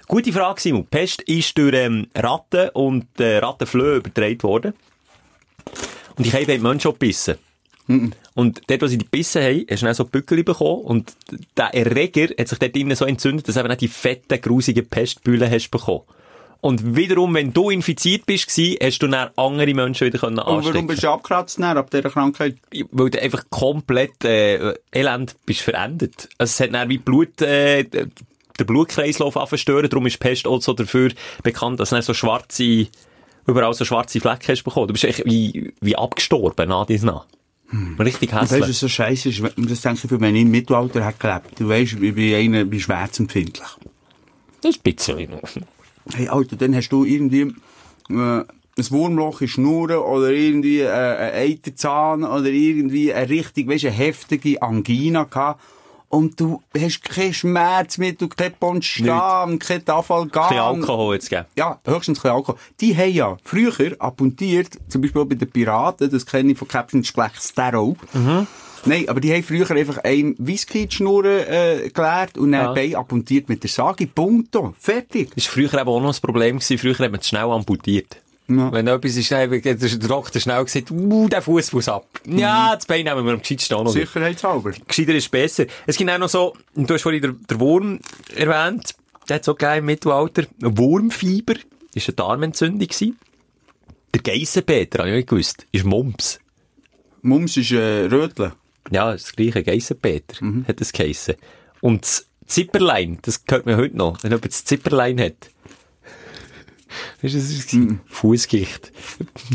Gute Frage, Simon. Pest ist durch, ähm, Ratten und, äh, Rattenflöhe übertragen worden. Und die haben die Menschen auch gebissen. Und dort, wo sie die gebissen haben, hast du dann so Bückel bekommen. Und der Erreger hat sich dort innen so entzündet, dass du eben auch die fetten, grusigen Pestbühlen hast bekommen. Und wiederum, wenn du infiziert bist, hast du dann andere Menschen wieder können Und warum bist du abgekratzt dann, ab dieser Krankheit? Weil du einfach komplett, äh, elend bist verendet. Also es hat dann wie Blut, äh, der Blutkreislauf anverstören. Darum ist Pest auch so dafür bekannt, dass du so schwarze, überall so schwarze Flecken hast bekommen. Du bist echt wie, wie abgestorben, nach dies nach. Richtig Weißt du, hässlich. was so scheiße ist? Das denke ich, wenn ich im Mittelalter hätte gelebt. Du weißt, ich bin einer, bin schmerzempfindlich. Das ist ein bisschen. Hey, Alter, dann hast du irgendwie, äh, ein Wurmloch in Schnurren oder irgendwie äh, ein Eiterzahn oder irgendwie eine richtig, weißt, eine heftige Angina gehabt. Und du hast kein Schmerzmittel, kein Ponstan, kein Tafalgan. Ein bisschen Alkohol jetzt geben. Ja, höchstens ein bisschen Alkohol. Die haben ja früher appuntiert, zum Beispiel auch bei den Piraten, das kenne ich von Captain Black Sparrow. Mhm. Nein, aber die haben früher einfach ein Whisky in die Schnur äh, geleert und dann Ja. Bein appuntiert mit der Sage. Punkto. Fertig. Das war früher eben auch noch ein Problem. Gewesen. Früher hat man es schnell amputiert. Ja. Wenn etwas ist, dann hat der Doktor schnell gesagt, uh, der Fuß muss ab. Ja, das Bein nehmen wir am gescheitsten noch. Sicherheitshalber. Gescheiter ist besser. Es gibt auch noch so, du hast vorhin den, den Wurm erwähnt. Der hat so gegeben im Mittelalter. Wurmfieber. Das war eine Darmentzündung. gewesen. Der Geissenpeter, habe ich nicht gewusst, ist Mumps. Mums ist äh, Rötle. Ja, das gleiche, Geissenpeter, hat das geheissen. Und das Zipperlein, das hört man heute noch, wenn jemand das Zipperlein hat. Weißt du, das ist mhm. Fußgicht.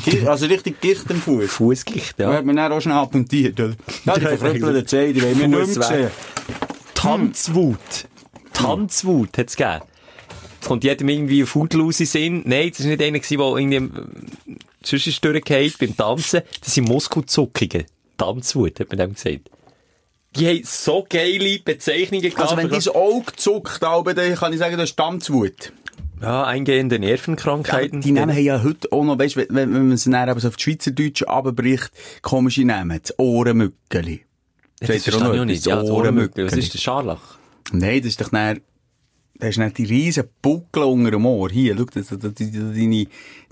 Gi- Also richtig Gicht im Fuß. Fußgicht, ja. hat man dann auch schnell appuntiert, oder? Ja, die verkrüppelten Zehen, die wollen wir nicht mehr sehen. Tanzwut. Tanzwut hat's gegeben. kommt jedem irgendwie ein Foodloose Sinn. Nein, das war nicht einer, der irgendwie, äh, sonst ist durchgefallen beim Tanzen. Das sind Muskelzuckungen. Tanzwut, hat man dem gesagt. Die haben so geile Bezeichnungen gehabt. Also wenn dein Auge zuckt, aber, dann kann ich sagen, das ist Stammzwut. ja, eingehende Nervenkrankheiten. Die Namen haben ja heute auch noch, weißt, wenn, wenn man es dann eben so auf die Schweizerdeutsch runterbricht, komische Namen. Das Ohrenmückeli. das verstehe ich auch nicht. Ja, das Ohrenmückel. Was ist der Scharlach? Nein, das ist doch dann, da hast du dann die riesen Buckel unter dem Ohr. Hier, schau, das, das, das, deine,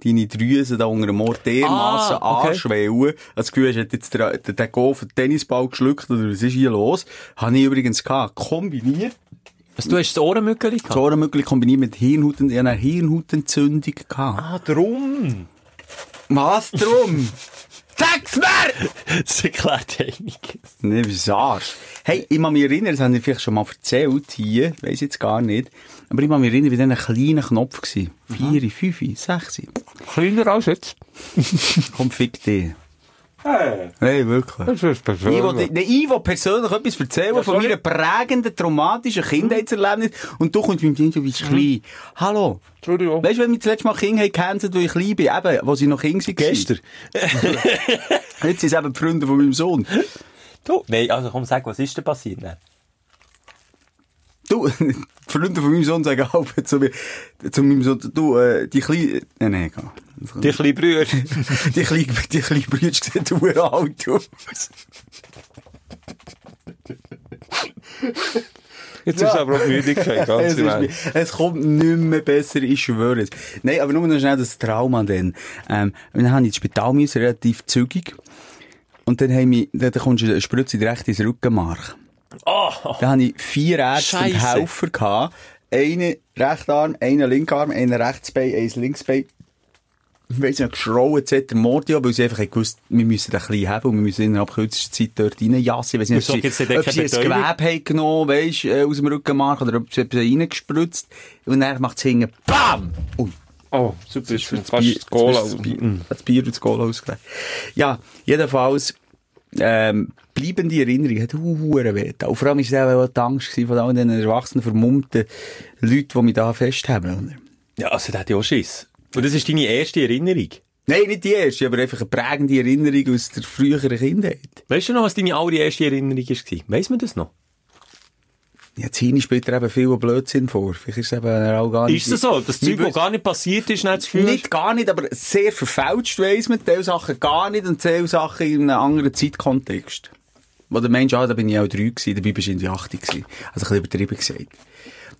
deine Drüsen da unter dem Ohr dermassen Ah, okay. anschwellen. Das Gefühl, hast, jetzt der, der, der Golf einen Tennisball geschluckt, oder was ist hier los? Habe ich übrigens gehabt. Kombiniert. Was, du hast das Ohrenmückel Das gehabt? Ohrenmückeli kombiniert mit Hirnhaut, ich habe eine Hirnhautentzündung gehabt. Ah, drum. Was drum? Sag's mir! Das erklärt einiges. Nee, wie Arsch. Hey, ich kann mich erinnern, das habe ich vielleicht schon mal erzählt hier, weiss jetzt gar nicht. Aber ich kann mich erinnern, wie dann ein kleiner Knopf war. Vier, fünf, sechs. Kleiner als jetzt. Komm, fick dich. Hey, wirklich. Das ist Ich will, nee, ich will persönlich etwas erzählen von meiner prägenden, traumatischen Kindheitserlebnis. Und du kommst mit mir so wie klein. Hallo. Entschuldigung. Weißt du, wenn wir das letzte Mal Kinder haben gecancelt, wo ich klein bin? Eben, wo sie noch Kinder waren. Gestern. Jetzt sind es eben die Freunde von meinem Sohn. Du? Nein, also komm, sag, was ist denn passiert? Ne? Du, Freunde von meinem Sohn sagen auch zu, mir, zu meinem Sohn, du, äh, die kleine, nein, nein, egal. Die kleinen Brüder. die kleine, die kleine Brüder sehen du alt aus. Jetzt ist aber auch Müdigkeit, ganz es, ist, es kommt nicht mehr besser, ich schwöre es. Nein, aber nur noch schnell das Trauma dann. Ähm, dann habe ich ins Spital müssen, relativ zügig. Und dann haben wir, dann kommst du eine Spritze direkt ins Rückenmark. Oh, Da hatte ich vier Ärzte und Scheisse. Helfer. Gehabt. Einen rechten Arm, einen linken Arm, einen rechts Bein, eins links Bein. Ich weiss nicht, geschrauen etc. Mordio, weil sie einfach gewusst, wir müssen den klein haben und wir müssen innerhalb kürzester Zeit dort reinjassen. Ich weiss nicht, ob sie, ob sie ein? Gewebe haben genommen, weisst, äh, aus dem Rückenmark, oder ob sie etwas reingespritzt. Und dann macht es hinten, BAM! Ui. oh super, ist Das fast Bier- das Goal das Bier- Das Bier und das Goal ausgelegt. Ja, jedenfalls, ähm, bleibende Erinnerungen hat hure weh. Und vor allem war es auch die Angst von all den erwachsenen, vermummten Leuten, die mich da festhaben. Ja, also der hat ja auch Schiss. Und das ist deine erste Erinnerung. Nein, nicht die erste, aber einfach eine prägende Erinnerung aus der früheren Kindheit. Weißt du noch, was deine allererste Erinnerung war? Weiss man das noch? Ja, Zini spielt eben viel Blödsinn vor. Vielleicht ist es eben auch gar nicht... Ist das so? Das Zeug, das gar nicht passiert ist, nicht das Gefühl? Nicht gar nicht, aber sehr verfälscht weiss man. Teil Sachen gar nicht und Teil Sachen in einem anderen Zeitkontext. Wo der Mensch, ah, da bin ich auch drei gewesen, dabei bist du in die 80 gewesen. Also ein bisschen übertrieben gesagt.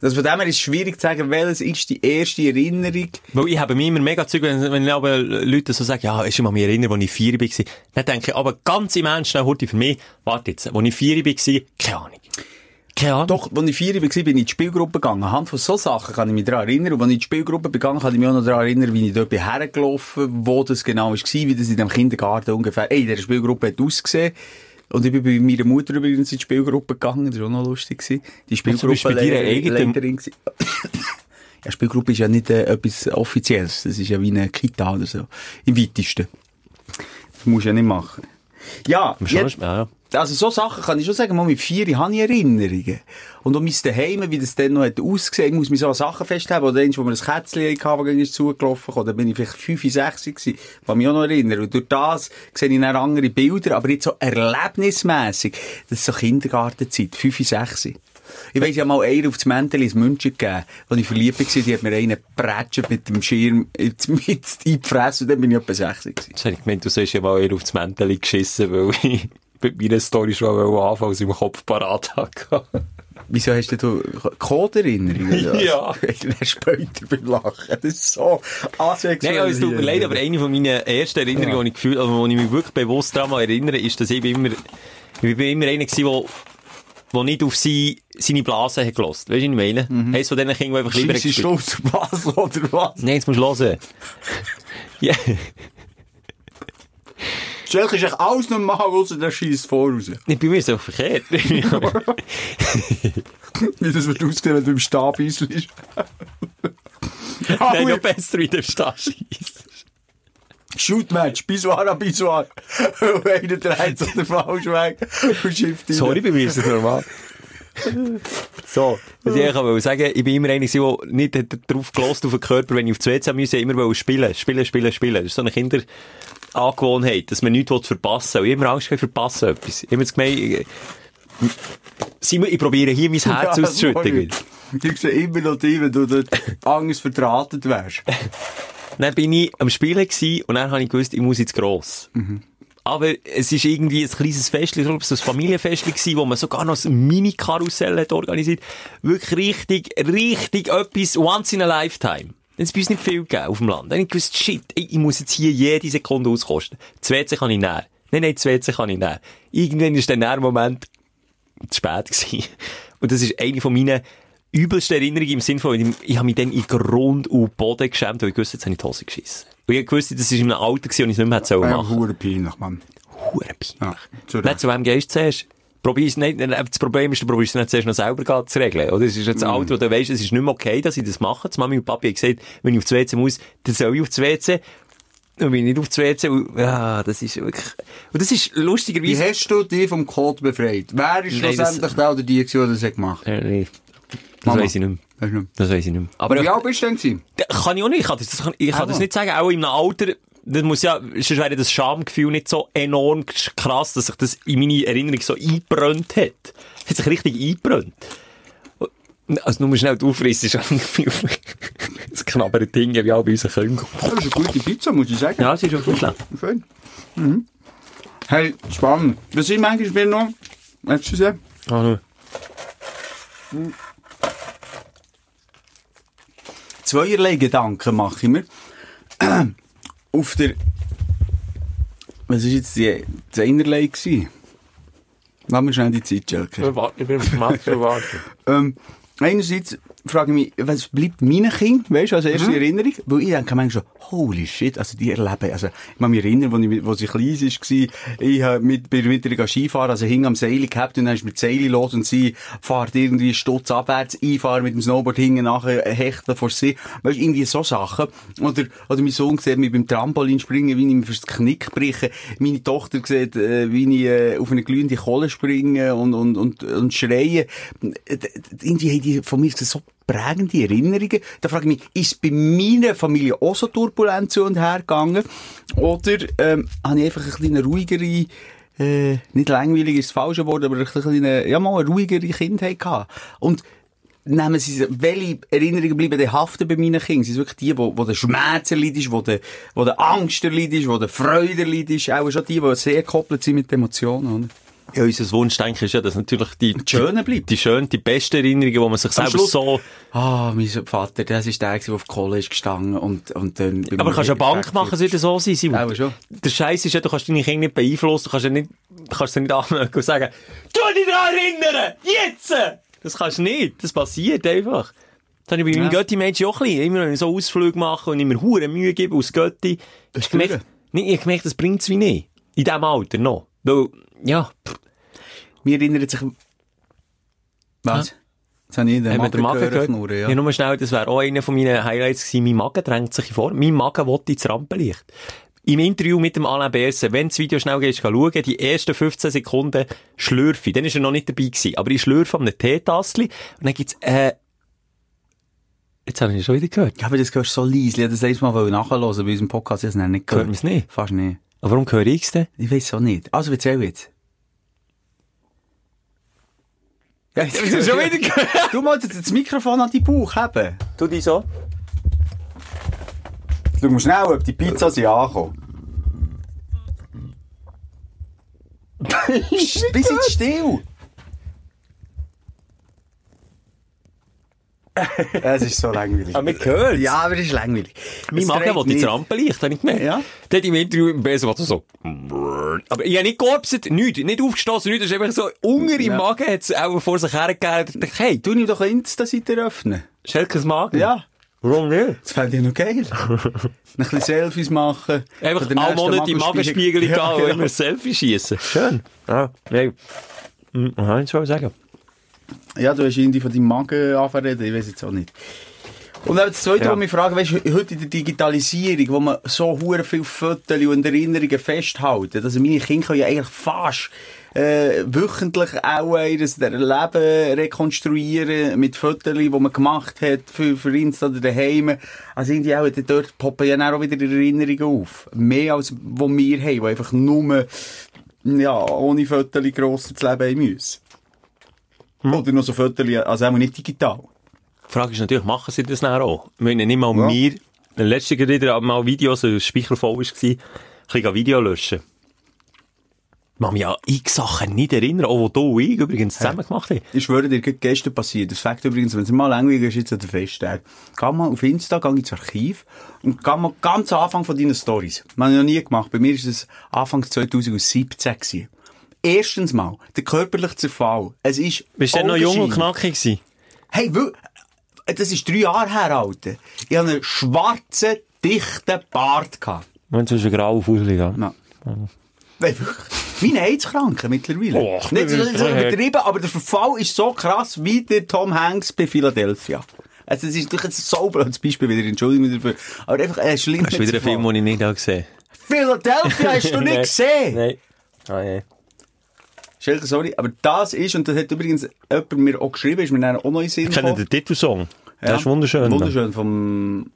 Also von dem her ist es schwierig zu sagen, welches ist die erste Erinnerung. Weil ich habe mir immer mega Zeug, wenn, wenn ich aber Leute so sagen, ja, ist mal mich erinnern, als ich vier war. Dann denke ich, aber ganz im Ernst, schnell, Hurti, für mich, warte jetzt, als ich vier war, keine Ahnung. Keine Ahnung. Doch, als ich vier war, bin ich in die Spielgruppe gegangen. Anhand von so Sachen kann ich mich daran erinnern. Und als ich in die Spielgruppe begangen, kann ich mich auch noch daran erinnern, wie ich dort bin hergelaufen, wo das genau war, wie das in dem Kindergarten ungefähr, ey, in dieser Spielgruppe hat ausgesehen. Und ich bin bei meiner Mutter übrigens in die Spielgruppe gegangen, das war auch noch lustig. gewesen. Die Also, bist bei Spielgruppe deiner eigenen-. Ja, Spielgruppe ist ja nicht äh, etwas Offizielles. Das ist ja wie eine Kita oder so. Im weitesten. Das musst du ja nicht machen. Ja, jetzt- ja, ja. Also so Sachen kann ich schon sagen, mal mit vier habe ich Erinnerungen. Und auch mein Daheim, wie das dann noch hat ausgesehen, ich muss mich so Sachen festhalten, oder eins, wo wir ein Kätzchen hatten, das ist zugelaufen kam, da bin ich vielleicht fünf, sechs gewesen, kann mich auch noch erinnern. Und durch das sehe ich dann andere Bilder, aber jetzt so erlebnismässig, das ist so Kindergartenzeit, fünf, sechs. Ich weiss ja mal einer auf das Mäntel ins München gegeben, als ich verliebt war, die hat mir einen Prätschet mit dem Schirm mit in die Fresse und dann bin ich etwa sechs gewesen. Jetzt habe ich gemeint, du sollst ja mal eher aufs Mäntel geschissen, weil ich mit meiner Story schon mal anfangen, als ich im Kopf parat hatte. Wieso hast du Code-Erinnerungen? oder was? Ja. Dann später beim Lachen. Das ist so asexuell. Nein, also, es tut mir leid, aber eine von meinen ersten Erinnerungen, Ja. die ich gefühlt, also, wo ich mich wirklich bewusst daran erinnere, ist, dass ich immer, ich bin immer einer gewesen, der, der nicht auf sie, seine Blase hat gelost. Weißt du, was ich meine? Mhm. Heißt von diesen Kindern, die einfach lieber Scheisse Schluss, was oder was? Nein, jetzt musst du hören. ja. Schelke ist echt alles normal, außer der schießt voraus. Nicht bei mir ist es auch verkehrt. Wie das wird aussehen, wenn du im Stab einschlägst. Nein, noch besser, wie du stehst. Shootmatch, Biswar an. Und einer dreht sich den falschen Weg und schifft ihn. Sorry, bei mir ist es normal. So, was ich wollte sagen, ich bin immer einer, der nicht hat drauf gelost auf den Körper, wenn ich auf die WC musste, immer spielen, spielen, spielen, spielen. Das ist so eine Kinderangewohnheit, dass man nichts verpassen will. Und immer Angst gehabt, verpassen etwas. Ich habe jetzt gemeint, ich- Simon, ich probiere hier mein Herz Ja, auszuschütten. Ich sehe immer noch die, wenn du dort Angst verdrahtet wärst. Dann bin ich am Spielen gewesen und dann habe ich gewusst, ich muss jetzt gross. Aber es ist irgendwie ein kleines Fest, ich glaube, es war ein Familienfest gewesen, wo man sogar noch ein Mini-Karussell hat organisiert. Wirklich richtig, richtig etwas once in a lifetime. Es bei uns nicht viel gegeben auf dem Land. Dann habe ich gewusst, shit, ey, ich muss jetzt hier jede Sekunde auskosten. Das WC kann ich näher. Nein, nein, das WC kann ich näher. Irgendwann ist dann der Moment zu spät gewesen. Und das ist eine von meinen übelsten Erinnerungen im Sinne von, ich, ich habe mich dann in Grund und Boden geschämt, weil ich wusste, jetzt habe ich die Hose geschissen. Und ich wusste, das ist in einem Alter gewesen, und ich es nicht mehr hätte sollen Ja, machen. peinlich, Mann. Hure peinlich. Ja, zu Nicht zu wem gehst du zuerst? Probier's nicht, das Problem ist, du probierst es nicht zuerst noch selber zu regeln. Oder es ist jetzt ein Alter, wo du weisst, es ist nicht mehr okay, dass ich das mache. Die Mami und Papi haben gesagt, wenn ich aufs WC muss, dann soll ich aufs WC. Dann bin ich nicht aufs WC. Und, ja, das ist wirklich, und das ist Wie lustigerweise, hast du dich vom Code befreit? Wer ist Nein, das- schlussendlich der oder die, gewesen, die das gemacht hat? Äh, nee. das weiss ich nicht mehr. Das weiss ich nicht mehr. Aber Wie alt bist du denn gewesen? Kann ich auch nicht. Ich kann das, das ich kann Ah. das nicht sagen. Auch in einem Alter, das muss ja, sonst wäre das Schamgefühl nicht so enorm krass, dass sich das in meine Erinnerung so eingebrannt hat. Es hat sich richtig eingebrannt. Also, nur schnell die Aufriss ist das knabbere Ding, wie auch bei unseren Kindern. Das ist eine gute Pizza, muss ich sagen. Ja, es ist auch schlecht. Schön. Mhm. Hey, spannend. Was ich manchmal mir noch, hast du gesehen? Ah, Zweierlei Gedanken mache ich mir. Auf der, was war jetzt die, das Einerlei gewesen? Lass mir schnell die Zeit checken. Warte, ich bin auf Max warten. Ähm, einerseits frage ich mich, was bleibt meinen Kind, weißt du, als erste Erinnerung? Weil ich denke manchmal so, holy shit, also die erleben, also, ich kann mich erinnern, als, ich, als sie klein war, ich hab mit, bin mit ihr Skifahren, also hing am Seil gehabt und dann ist mit Seil los und sie fährt irgendwie Stutz abwärts, einfahren mit dem Snowboard hinten nachher, hechteln vor sie, weißt du, irgendwie so Sachen. Oder, oder mein Sohn sieht mich beim Trampolin springen, wie ich mir fürs Knick breche. Meine Tochter sieht, äh, wie ich äh, auf eine glühende Kohle springe und, und, und, und schreie. Äh, Irgendwie haben die von mir so prägende Erinnerungen. Da frage ich mich, ist bei meiner Familie auch so turbulent zu und her gegangen? Oder ähm, habe ich einfach ein bisschen ruhigere, äh, nicht langweilig ist das falsche Wort, aber ein bisschen, ja mal eine ruhigere Kindheit gehabt? Und nehmen Sie, welche Erinnerungen bleiben denn haften bei meinen Kindern? Sind es wirklich die, wo, wo der Schmerz erleidet wo der, wo der Angst erleidet wo der Freude erleidet? Auch schon die, die sehr gekoppelt sind mit Emotionen, oder? Ja, unser Wunschdenken ist ja, dass natürlich die, Die Schönen bleibt. die schönen, die besten Erinnerungen, wo man sich selber Schluss- so, Ah, mein Vater, das ist der, der auf die Kohle ist gestanden und, und dann... Aber kannst du eine Bank machen, es wieder so sein, Simon? Auch schon. Der Scheiß ist ja, du kannst deine Kinder nicht beeinflussen, du kannst ja nicht, du kannst sie nicht anmelden und sagen, tu dich daran erinnern! Jetzt! Das kannst du nicht. Das passiert einfach. Das habe ich bei meinem Ja. Götti-Mensch auch ein bisschen. Immer wenn ich so Ausflüge mache und immer hure Mühe gebe aus Götti. Das Ich gemerkt, nee, ich gemerkt, das bringt es wie nicht. In diesem Alter noch. Weil, ja, pff, Mir erinnert sich... Was? Jetzt habe ich den Magen Magen gehört? knurren, Ja. nur schnell, das wäre auch einer von meinen Highlights gewesen. Mein Magen drängt sich vor. Mein Magen will ins Rampenlicht. Im Interview mit dem Alain Berset, wenn das Video schnell gehst, schauen, die ersten 15 Sekunden schlürfe ich. Dann ist er noch nicht dabei gewesen. Aber ich schlürfe an einem Teetassli. Und dann gibt's, äh, jetzt habe ich ihn schon wieder gehört. Ja, aber das du so leise. Ich wollte das letzte Mal nachhören bei unserem Podcast. Ich habe es nicht Hört gehört. man's nicht? Fast nicht. Aber warum höre ich's denn? Ich weiß auch nicht. Also, erzähl jetzt. Ja, jetzt du schon wieder gehört. Du musst jetzt das Mikrofon an deinen Bauch haben. Tu die so. Du musst schnell, ob die Pizza sie ankommen. Psst, Bis jetzt still. Es ist so langweilig. Aber man hört's. Ja, aber es ist langweilig. Mein Es Magen will ins. Rampenlicht, habe ich gemerkt. Ja. Dort im Interview im Besen war so, aber ich habe nicht geopset, nichts, nicht aufgestoßen, nichts, das ist einfach so, Hunger im Ja. Magen hat es auch vor sich hergegeben. Hey, Tu ihm doch Insta-Seite öffnen. Schelkes Magen? Ja. Warum nicht? Das fände ich noch geil. ein bisschen Selfies machen. Einfach alle Monate im Magenspiegel gehen Ja, und genau. immer ein Selfie schießen. Schön. Ja, nee. Hm, Was soll ich sagen? Ja, du hast irgendwie von deinem Magen anfangen ich weiß jetzt auch nicht. Und dann das Zweite, Ja. was mich frage, weißt du, heute in der Digitalisierung, wo man so hure viel Fotos und Erinnerungen festhalten, also meine Kinder können ja eigentlich fast äh, wöchentlich auch ihr Leben rekonstruieren mit Fotos, die man gemacht hat für, für Insta oder daheim. Also irgendwie auch, dort poppen ja auch wieder Erinnerungen auf. Mehr als wo wir haben, die einfach nur, ja, ohne Fotos gross ins Leben haben müssen. Oder noch so Fotos, also auch nicht digital. Die Frage ist natürlich, machen sie das dann auch? Ich meine, nicht mal ja. wir, letzte wieder mal Videos, ein Speicher voll war, ein bisschen Video löschen. Ich kann mich an x Sachen nicht erinnern, auch wo du und ich übrigens zusammen gemacht haben. Ich schwöre dir, gestern passiert. Das Fakt übrigens, wenn es mal langweilig ist, jetzt an der Festtag. Geh mal auf Insta, geh ins Archiv und geh mal ganz am Anfang von deinen Stories. Man hat noch nie gemacht. Bei mir war es Anfang 2017 gewesen. Erstens mal, der körperliche Zerfall. Es ist Bist du noch jung und knackig gewesen? Hey, das ist drei Jahre her, Alter. Ich hatte einen schwarzen, dichten Bart. Gehabt. Du hast einen grauen Fussel gehabt? Ja. Nein, wirklich. Meine AIDS-Kranken mittlerweile. Oh, Nicht so, so übertrieben, aber der Verfall ist so krass wie der Tom Hanks bei Philadelphia. Also, es ist natürlich ein so blödes Beispiel wieder, Entschuldigung dafür. Aber einfach ein schlimmer Das ist wieder ein Film, den ich nicht gesehen habe. Philadelphia hast du nicht gesehen? Nein. Ah, ja. Schelke, sorry, aber das ist, und das hat übrigens jemand mir auch geschrieben, ist mir dann auch noch in Sinn Ich kenne den Titelsong. Ja, das ist wunderschön. Wunderschön, vom...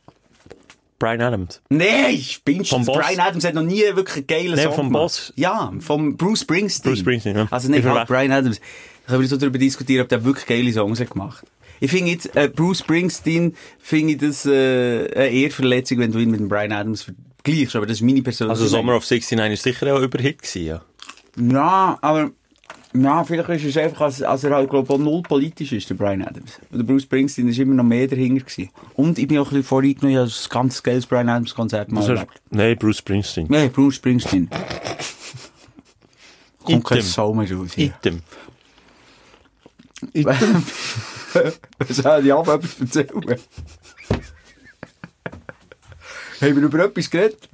Brian Adams. Nein, spinnst du? Brian Adams hat noch nie wirklich einen geilen nee, Song vom gemacht. Boss. Ja, vom Bruce Springsteen. Bruce Springsteen, ja. Also nicht halt Brian Adams. Da können wir so darüber diskutieren, ob der wirklich geile Songs hat gemacht. Ich finde jetzt, äh, Bruce Springsteen, finde ich das, äh, eine Ehrverletzung, wenn du ihn mit dem Brian Adams vergleichst, aber das ist meine persönliche Also Summer of 69 ist sicher auch Überhit gewesen, ja. Ja, aber, ja, vielleicht ist es einfach, als, als er halt, glaube ich, null politisch ist, der Brian Adams. Der Bruce Springsteen ist immer noch mehr dahinter gewesen. Und ich bin auch ein bisschen voreingenommen, ich habe ein ganz geiles Brian Adams Konzert mal erlebt. Nein, Bruce Springsteen. Nein, Bruce Springsteen. Kommt kein Sau mehr raus. hier. Item. Soll ich auch etwas erzählen? Haben wir über etwas geredet?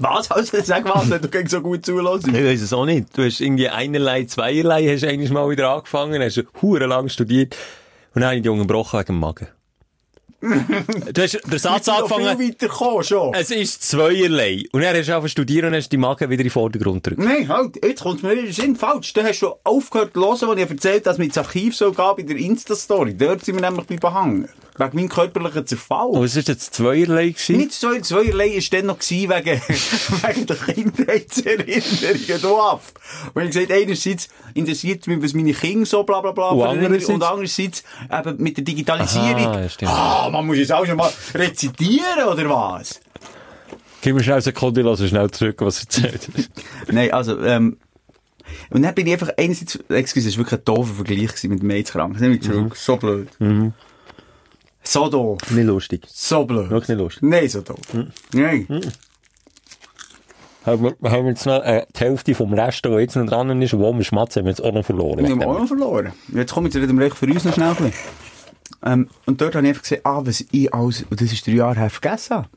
Was? Also, sag was, wenn du gegen so gut zulässt. Ich weiß es auch nicht. Du hast irgendwie einerlei, zweierlei, hast eigentlich mal wieder angefangen, hast lang studiert und dann habe ich dich unterbrochen wegen dem Magen. du hast den Satz angefangen. viel weiter schon. Es ist zweierlei. Und dann hast du einfach studieren und hast die Magen wieder in den Vordergrund gedrückt. Nein, halt, jetzt kommt mir wieder Sinn. Falsch. Da hast du aufgehört zu hören, als ich erzählt dass mir ins Archiv so gab bei der Insta-Story. Dort sind wir nämlich bei behangen. Wegen meinem körperlichen Zerfall. Oh, was ist jetzt zweierlei gewesen? Nicht zwei, zweierlei ist dann noch gewesen wegen, wegen der Kindheitserinnerungen da Und ich gesagt, einerseits interessiert mich, was meine Kinder so bla bla bla Und andererseits? und andererseits eben mit der Digitalisierung. Aha, ja, stimmt. ah, man muss jetzt auch schon mal rezitieren, oder was? Gib mir schnell eine Sekunde, lass uns schnell zurück, was du erzählt. Nein, also, ähm, und dann bin ich einfach, einerseits, excuse, das war wirklich ein doofer Vergleich mit AIDS-Kranken. Nehme ich zurück. So blöd. So doof. Nicht lustig. So blöd. Wirklich nicht lustig. Nein, so doof. Nein. Haben wir, haben wir jetzt noch äh, die Hälfte vom Rest, der jetzt noch dran ist, wo wir schmatzen, haben wir jetzt auch noch verloren. Wir haben auch noch verloren. Jetzt komme ich zu dem Recht für uns noch schnell. Ähm, und dort habe ich einfach gesehen, ah, was ich alles, und das ist drei Jahre her vergessen habe.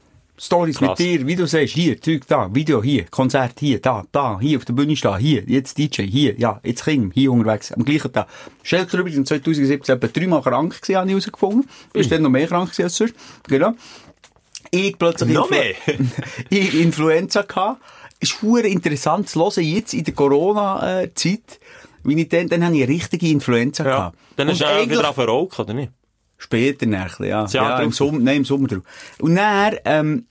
Stories mit dir, wie du sagst, hier, Zeug da, Video hier, Konzert hier, da, da, hier auf der Bühne stehen, hier, jetzt DJ, hier, ja, jetzt Kind, hier unterwegs, am gleichen Tag. Schelker übrigens in 2017 etwa dreimal krank gewesen, habe ich herausgefunden. Bist dann noch mehr krank gewesen als sonst. Genau. Ich plötzlich Noch mehr? ich Influenza gehabt. Ist interessant zu hören, jetzt in der Corona-Zeit. Wie ich dann, dann habe ich eine richtige Influenza Ja. gehabt. Dann hast du auch wieder auf verraucht, oder nicht? Später nachher, ja. Jahr ja im. Sommer, nein, im Sommer drauf. Und dann, ähm,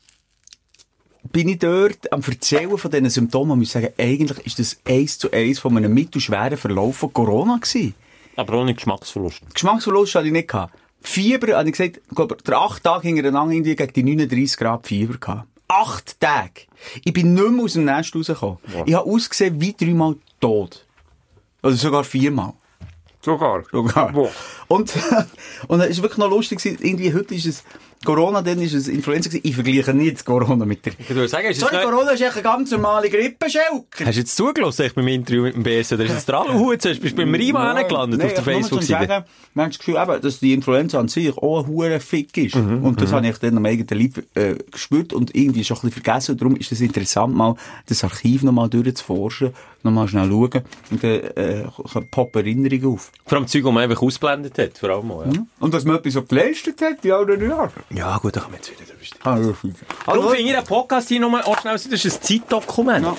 bin ich dort am Erzählen von diesen Symptomen und muss sagen, eigentlich ist das eins zu eins von einem mittelschweren Verlauf von Corona gewesen. Aber ohne Geschmacksverlust. Geschmacksverlust hatte ich nicht gehabt. Fieber, habe ich gesagt, ich glaube, der acht Tage hintereinander irgendwie gegen die 39 Grad Fieber gehabt. Acht Tage. Ich bin nicht mehr aus dem Nest rausgekommen. Ich habe ausgesehen wie dreimal tot. Oder sogar viermal. Sogar. Sogar. Boah. Und, und es ist wirklich noch lustig irgendwie heute ist es Corona, dann ist es Influenza gewesen. Ich vergleiche nicht das Corona mit der... Ich würde sagen, du Sorry, jetzt, Corona ist echt eine ganz normale Grippe, Schelker. hast du jetzt zugelassen, ich beim Interview mit dem BS, oder ist jetzt der Aluhut, zuerst bist du beim Rima angelandet auf der Facebook-Seite? Man hat das Gefühl, eben, dass die Influenza an sich auch ein hure Fick ist. Mhm, und das habe ich dann am eigenen Leib äh, gespürt und irgendwie schon ein bisschen vergessen. Und darum ist es interessant, mal das Archiv nochmal durchzuforschen, nochmal schnell schauen und dann äh, poppen Erinnerungen auf. Vor allem Zeug, die man einfach ausblendet hat, vor allem auch, ja. Und dass man etwas so geleistet hat, wie all den Jahren. Ja, gut, da kommen wir jetzt wieder drüber. Ah, ja, Darum finde ich den Podcast hier nochmal auch schnell, das ist ein Zeitdokument. Ja.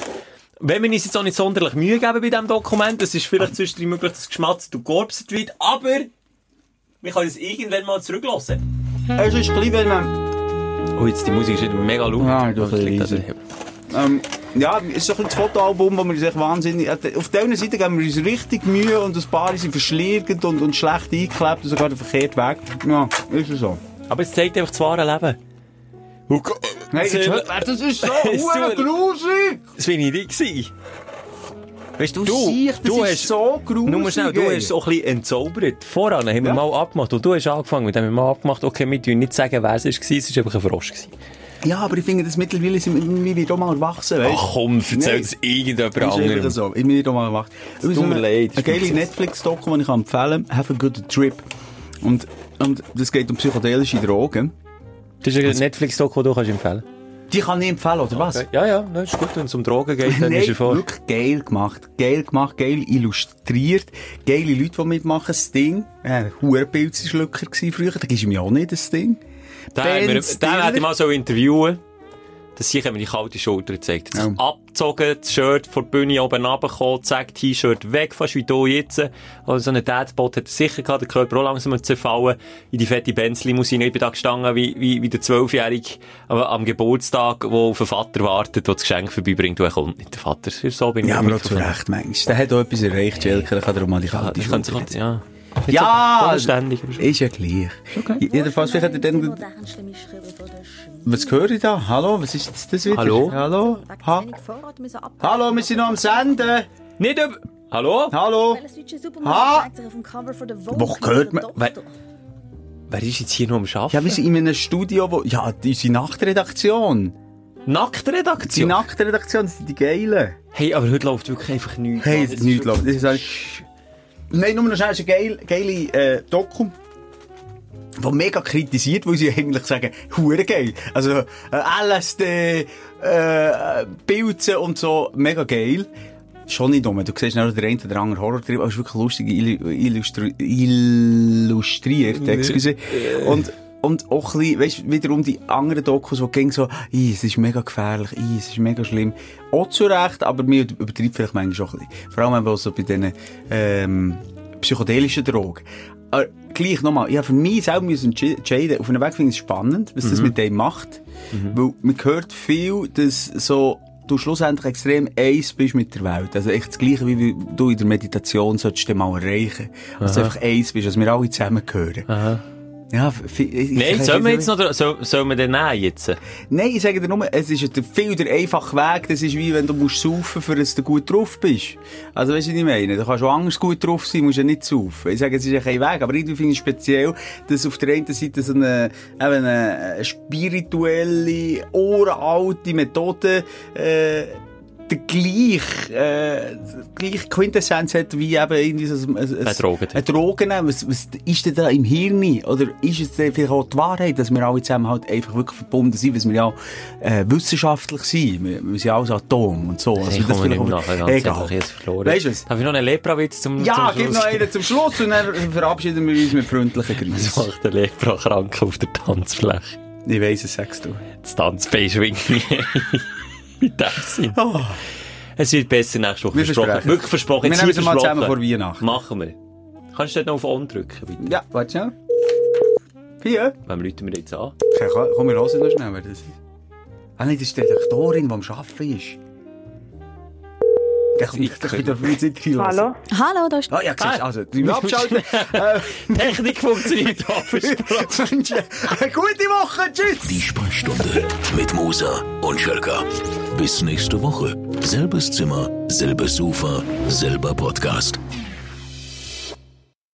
wenn wir uns jetzt auch nicht sonderlich Mühe geben bei diesem Dokument, es ist vielleicht zwischendurch möglich, dass geschmatzt und georbset wird, aber wir können es irgendwann mal zurücklassen. Es ist klein, wenn man... Oh, jetzt die Musik ist wieder mega laut. Ja, das Das liegt Ähm, ja, es ist so ein bisschen das Fotoalbum, wo wir uns echt wahnsinnig... äh, Auf der einen Seite geben wir uns richtig Mühe und ein paar sind verschliergend und, und schlecht eingeklebt und sogar den verkehrten Weg. Ja, ist es so. Aber es zeigt einfach das wahre Leben. Hey, jetzt hört, das ist so tut- grusig! Das war nicht ich. gewesen. Weißt du, Du, siehst, das du ist hast- so grusig. Nur schnell, du hast es auch ein bisschen entzaubert. Voran haben wir Ja. mal abgemacht. Und du hast angefangen, mit dem wir mal abgemacht, okay, wir tun nicht sagen, wer es war, es war einfach ein Frosch. Gewesen. Ja, aber ich finde, das mittlerweile sind wir wieder mal erwachsen, weißt Ach komm, erzähl das irgendjemand anderem. so. Ich bin wieder mal erwachsen. Es tut mir leid. Eine geile Netflix-Doku, die ich empfehlen kann. Have a good trip. Und, und das geht um psychedelische Drogen. Das ist ein Netflix-Doku, du kannst empfehlen. Die kann ich empfehlen, oder was? Ja, ja, das ist gut, wenn es um Drogen geht, dann Nein, ist er vor. wirklich geil gemacht. Geil gemacht, geil illustriert. Geile Leute, die mitmachen. Das Ding, äh, Hurenpilzschlücker gsi früher. Da gibst du mir auch nicht, das Ding. Den, haben wir- Ben den hätte ich mal so interviewen Das sich haben mir die kalte Schulter gezeigt. Hat sich Ja. abgezogen, das Shirt von der Bühne oben runtergekommen, zack, T-Shirt weg, fast wie du jetzt. Also so einen Deadbot hat er sicher gehabt, der Körper auch langsam zerfallen. In die fette Benz-Limousine. Ich bin da gestanden wie, wie, wie der Zwölfjährige am, am Geburtstag, der auf den Vater wartet, der das Geschenk vorbeibringt, und er kommt nicht. Der Vater, so bin ich Ja, aber auch zu. Recht, manchmal. Der hat auch etwas erreicht, Jelker. Der kann auch mal die Ja, kalte das kann Schulter sich, ja. Ja, ist ja gleich. Jedenfalls, vielleicht hat er dann... Was höre ich da? Hallo, was ist jetzt das wieder? Hallo? Hallo? Ha Hallo, wir sind noch am Senden. Nicht über... Hallo? Hallo? Ha? Wo hört man- Wer- Wer ist jetzt hier noch am Arbeiten? Ja, wir sind in einem Studio, wo... Ja, unsere Nachtredaktion. Die Nacktredaktion? Nachtredaktion, das sind die Geilen. Hey, aber heute läuft wirklich einfach nichts. Hey, nichts los. Das ist eigentlich... Nein, nur noch schnell, ist eine geile, geile äh, Doku. Die mega kritisiert, weil sie eigentlich sagen, hure geil. Also, äh, LSD, äh, Pilze und so, mega geil. Schon nicht dumm. Du siehst noch den einen oder anderen Horrortrip, aber es ist wirklich lustig illu- illustri illustriert, excuse. Und, und auch ein bisschen, weißt, wiederum die anderen Dokus, die gehen so, «Ih, es ist mega gefährlich, «Ih, es ist mega schlimm. Auch zu Recht, aber mir übertreibt vielleicht manchmal auch ein bisschen. Vor allem eben so bei diesen, ähm, psychedelischen Drogen. Aber gleich nochmal, ich habe für mich selber müssen entscheiden, auf einem Weg finde ich es spannend, was das mit dem macht. Weil man hört viel, dass so, du schlussendlich extrem eins bist mit der Welt. Also echt das Gleiche, wie du in der Meditation solltest du mal erreichen. Dass du einfach eins bist, dass wir alle zusammengehören. Ja, ich, ich, Nein, ich- sollen wir ich- jetzt noch, soll, sollen wir den nehmen jetzt? Nein, ich sage dir nur, es ist viel der einfache Weg. Das ist wie wenn du musst saufen, für dass du gut drauf bist. Also weißt du, was ich meine? Du kannst auch anders gut drauf sein, musst ja nicht saufen. Ich sage, es ist ja kein Weg. Aber irgendwie finde ich speziell, dass auf der einen Seite so eine, eben eine spirituelle, uralte Methode, äh, der gleich, äh, gleich Quintessenz hat wie eben irgendwie so ein, ein, Eine Droge. Eine Droge nehmen. Was, was ist denn da im Hirn? Oder ist es vielleicht auch die Wahrheit, dass wir alle zusammen halt einfach wirklich verbunden sind, weil wir ja äh, wissenschaftlich sind. Wir, wir sind alles Atom und so. Ich komme nicht mehr nachher, ganz Egal. verloren. Weißt du was? Darf ich noch einen Lepra-Witz zum, Ja, zum gib Schluss? noch einen zum Schluss und dann verabschieden wir uns mit freundlichen Was Grüßen. macht der Lepra-Kranke auf der Tanzfläche? Ich weiss es, sagst du. Das Tanzbein schwingt nie. In dem Sinn. Es wird besser nächste Woche. Wir versprochen. versprechen. Wirklich versprochen. Wir Jetzt nehmen es mal zusammen vor Weihnachten. Machen wir. Kannst du dort noch auf On drücken, bitte? Ja, warte schnell. Hier? Wem rufen wir jetzt an? Okay, komm, komm, wir hören noch schnell, wer das ist. Ah nein, das ist die Redaktorin, die am Arbeiten ist. Der kommt doch wieder nicht hören. Hallo? Hallo, da ist... Ah, ja, siehst du, also, du abschalten. äh, Technik funktioniert eine gute Woche, tschüss! Die Sprechstunde mit Musa und Schelka. Bis nächste Woche. Selbes Zimmer, selbes Sofa, selber Podcast.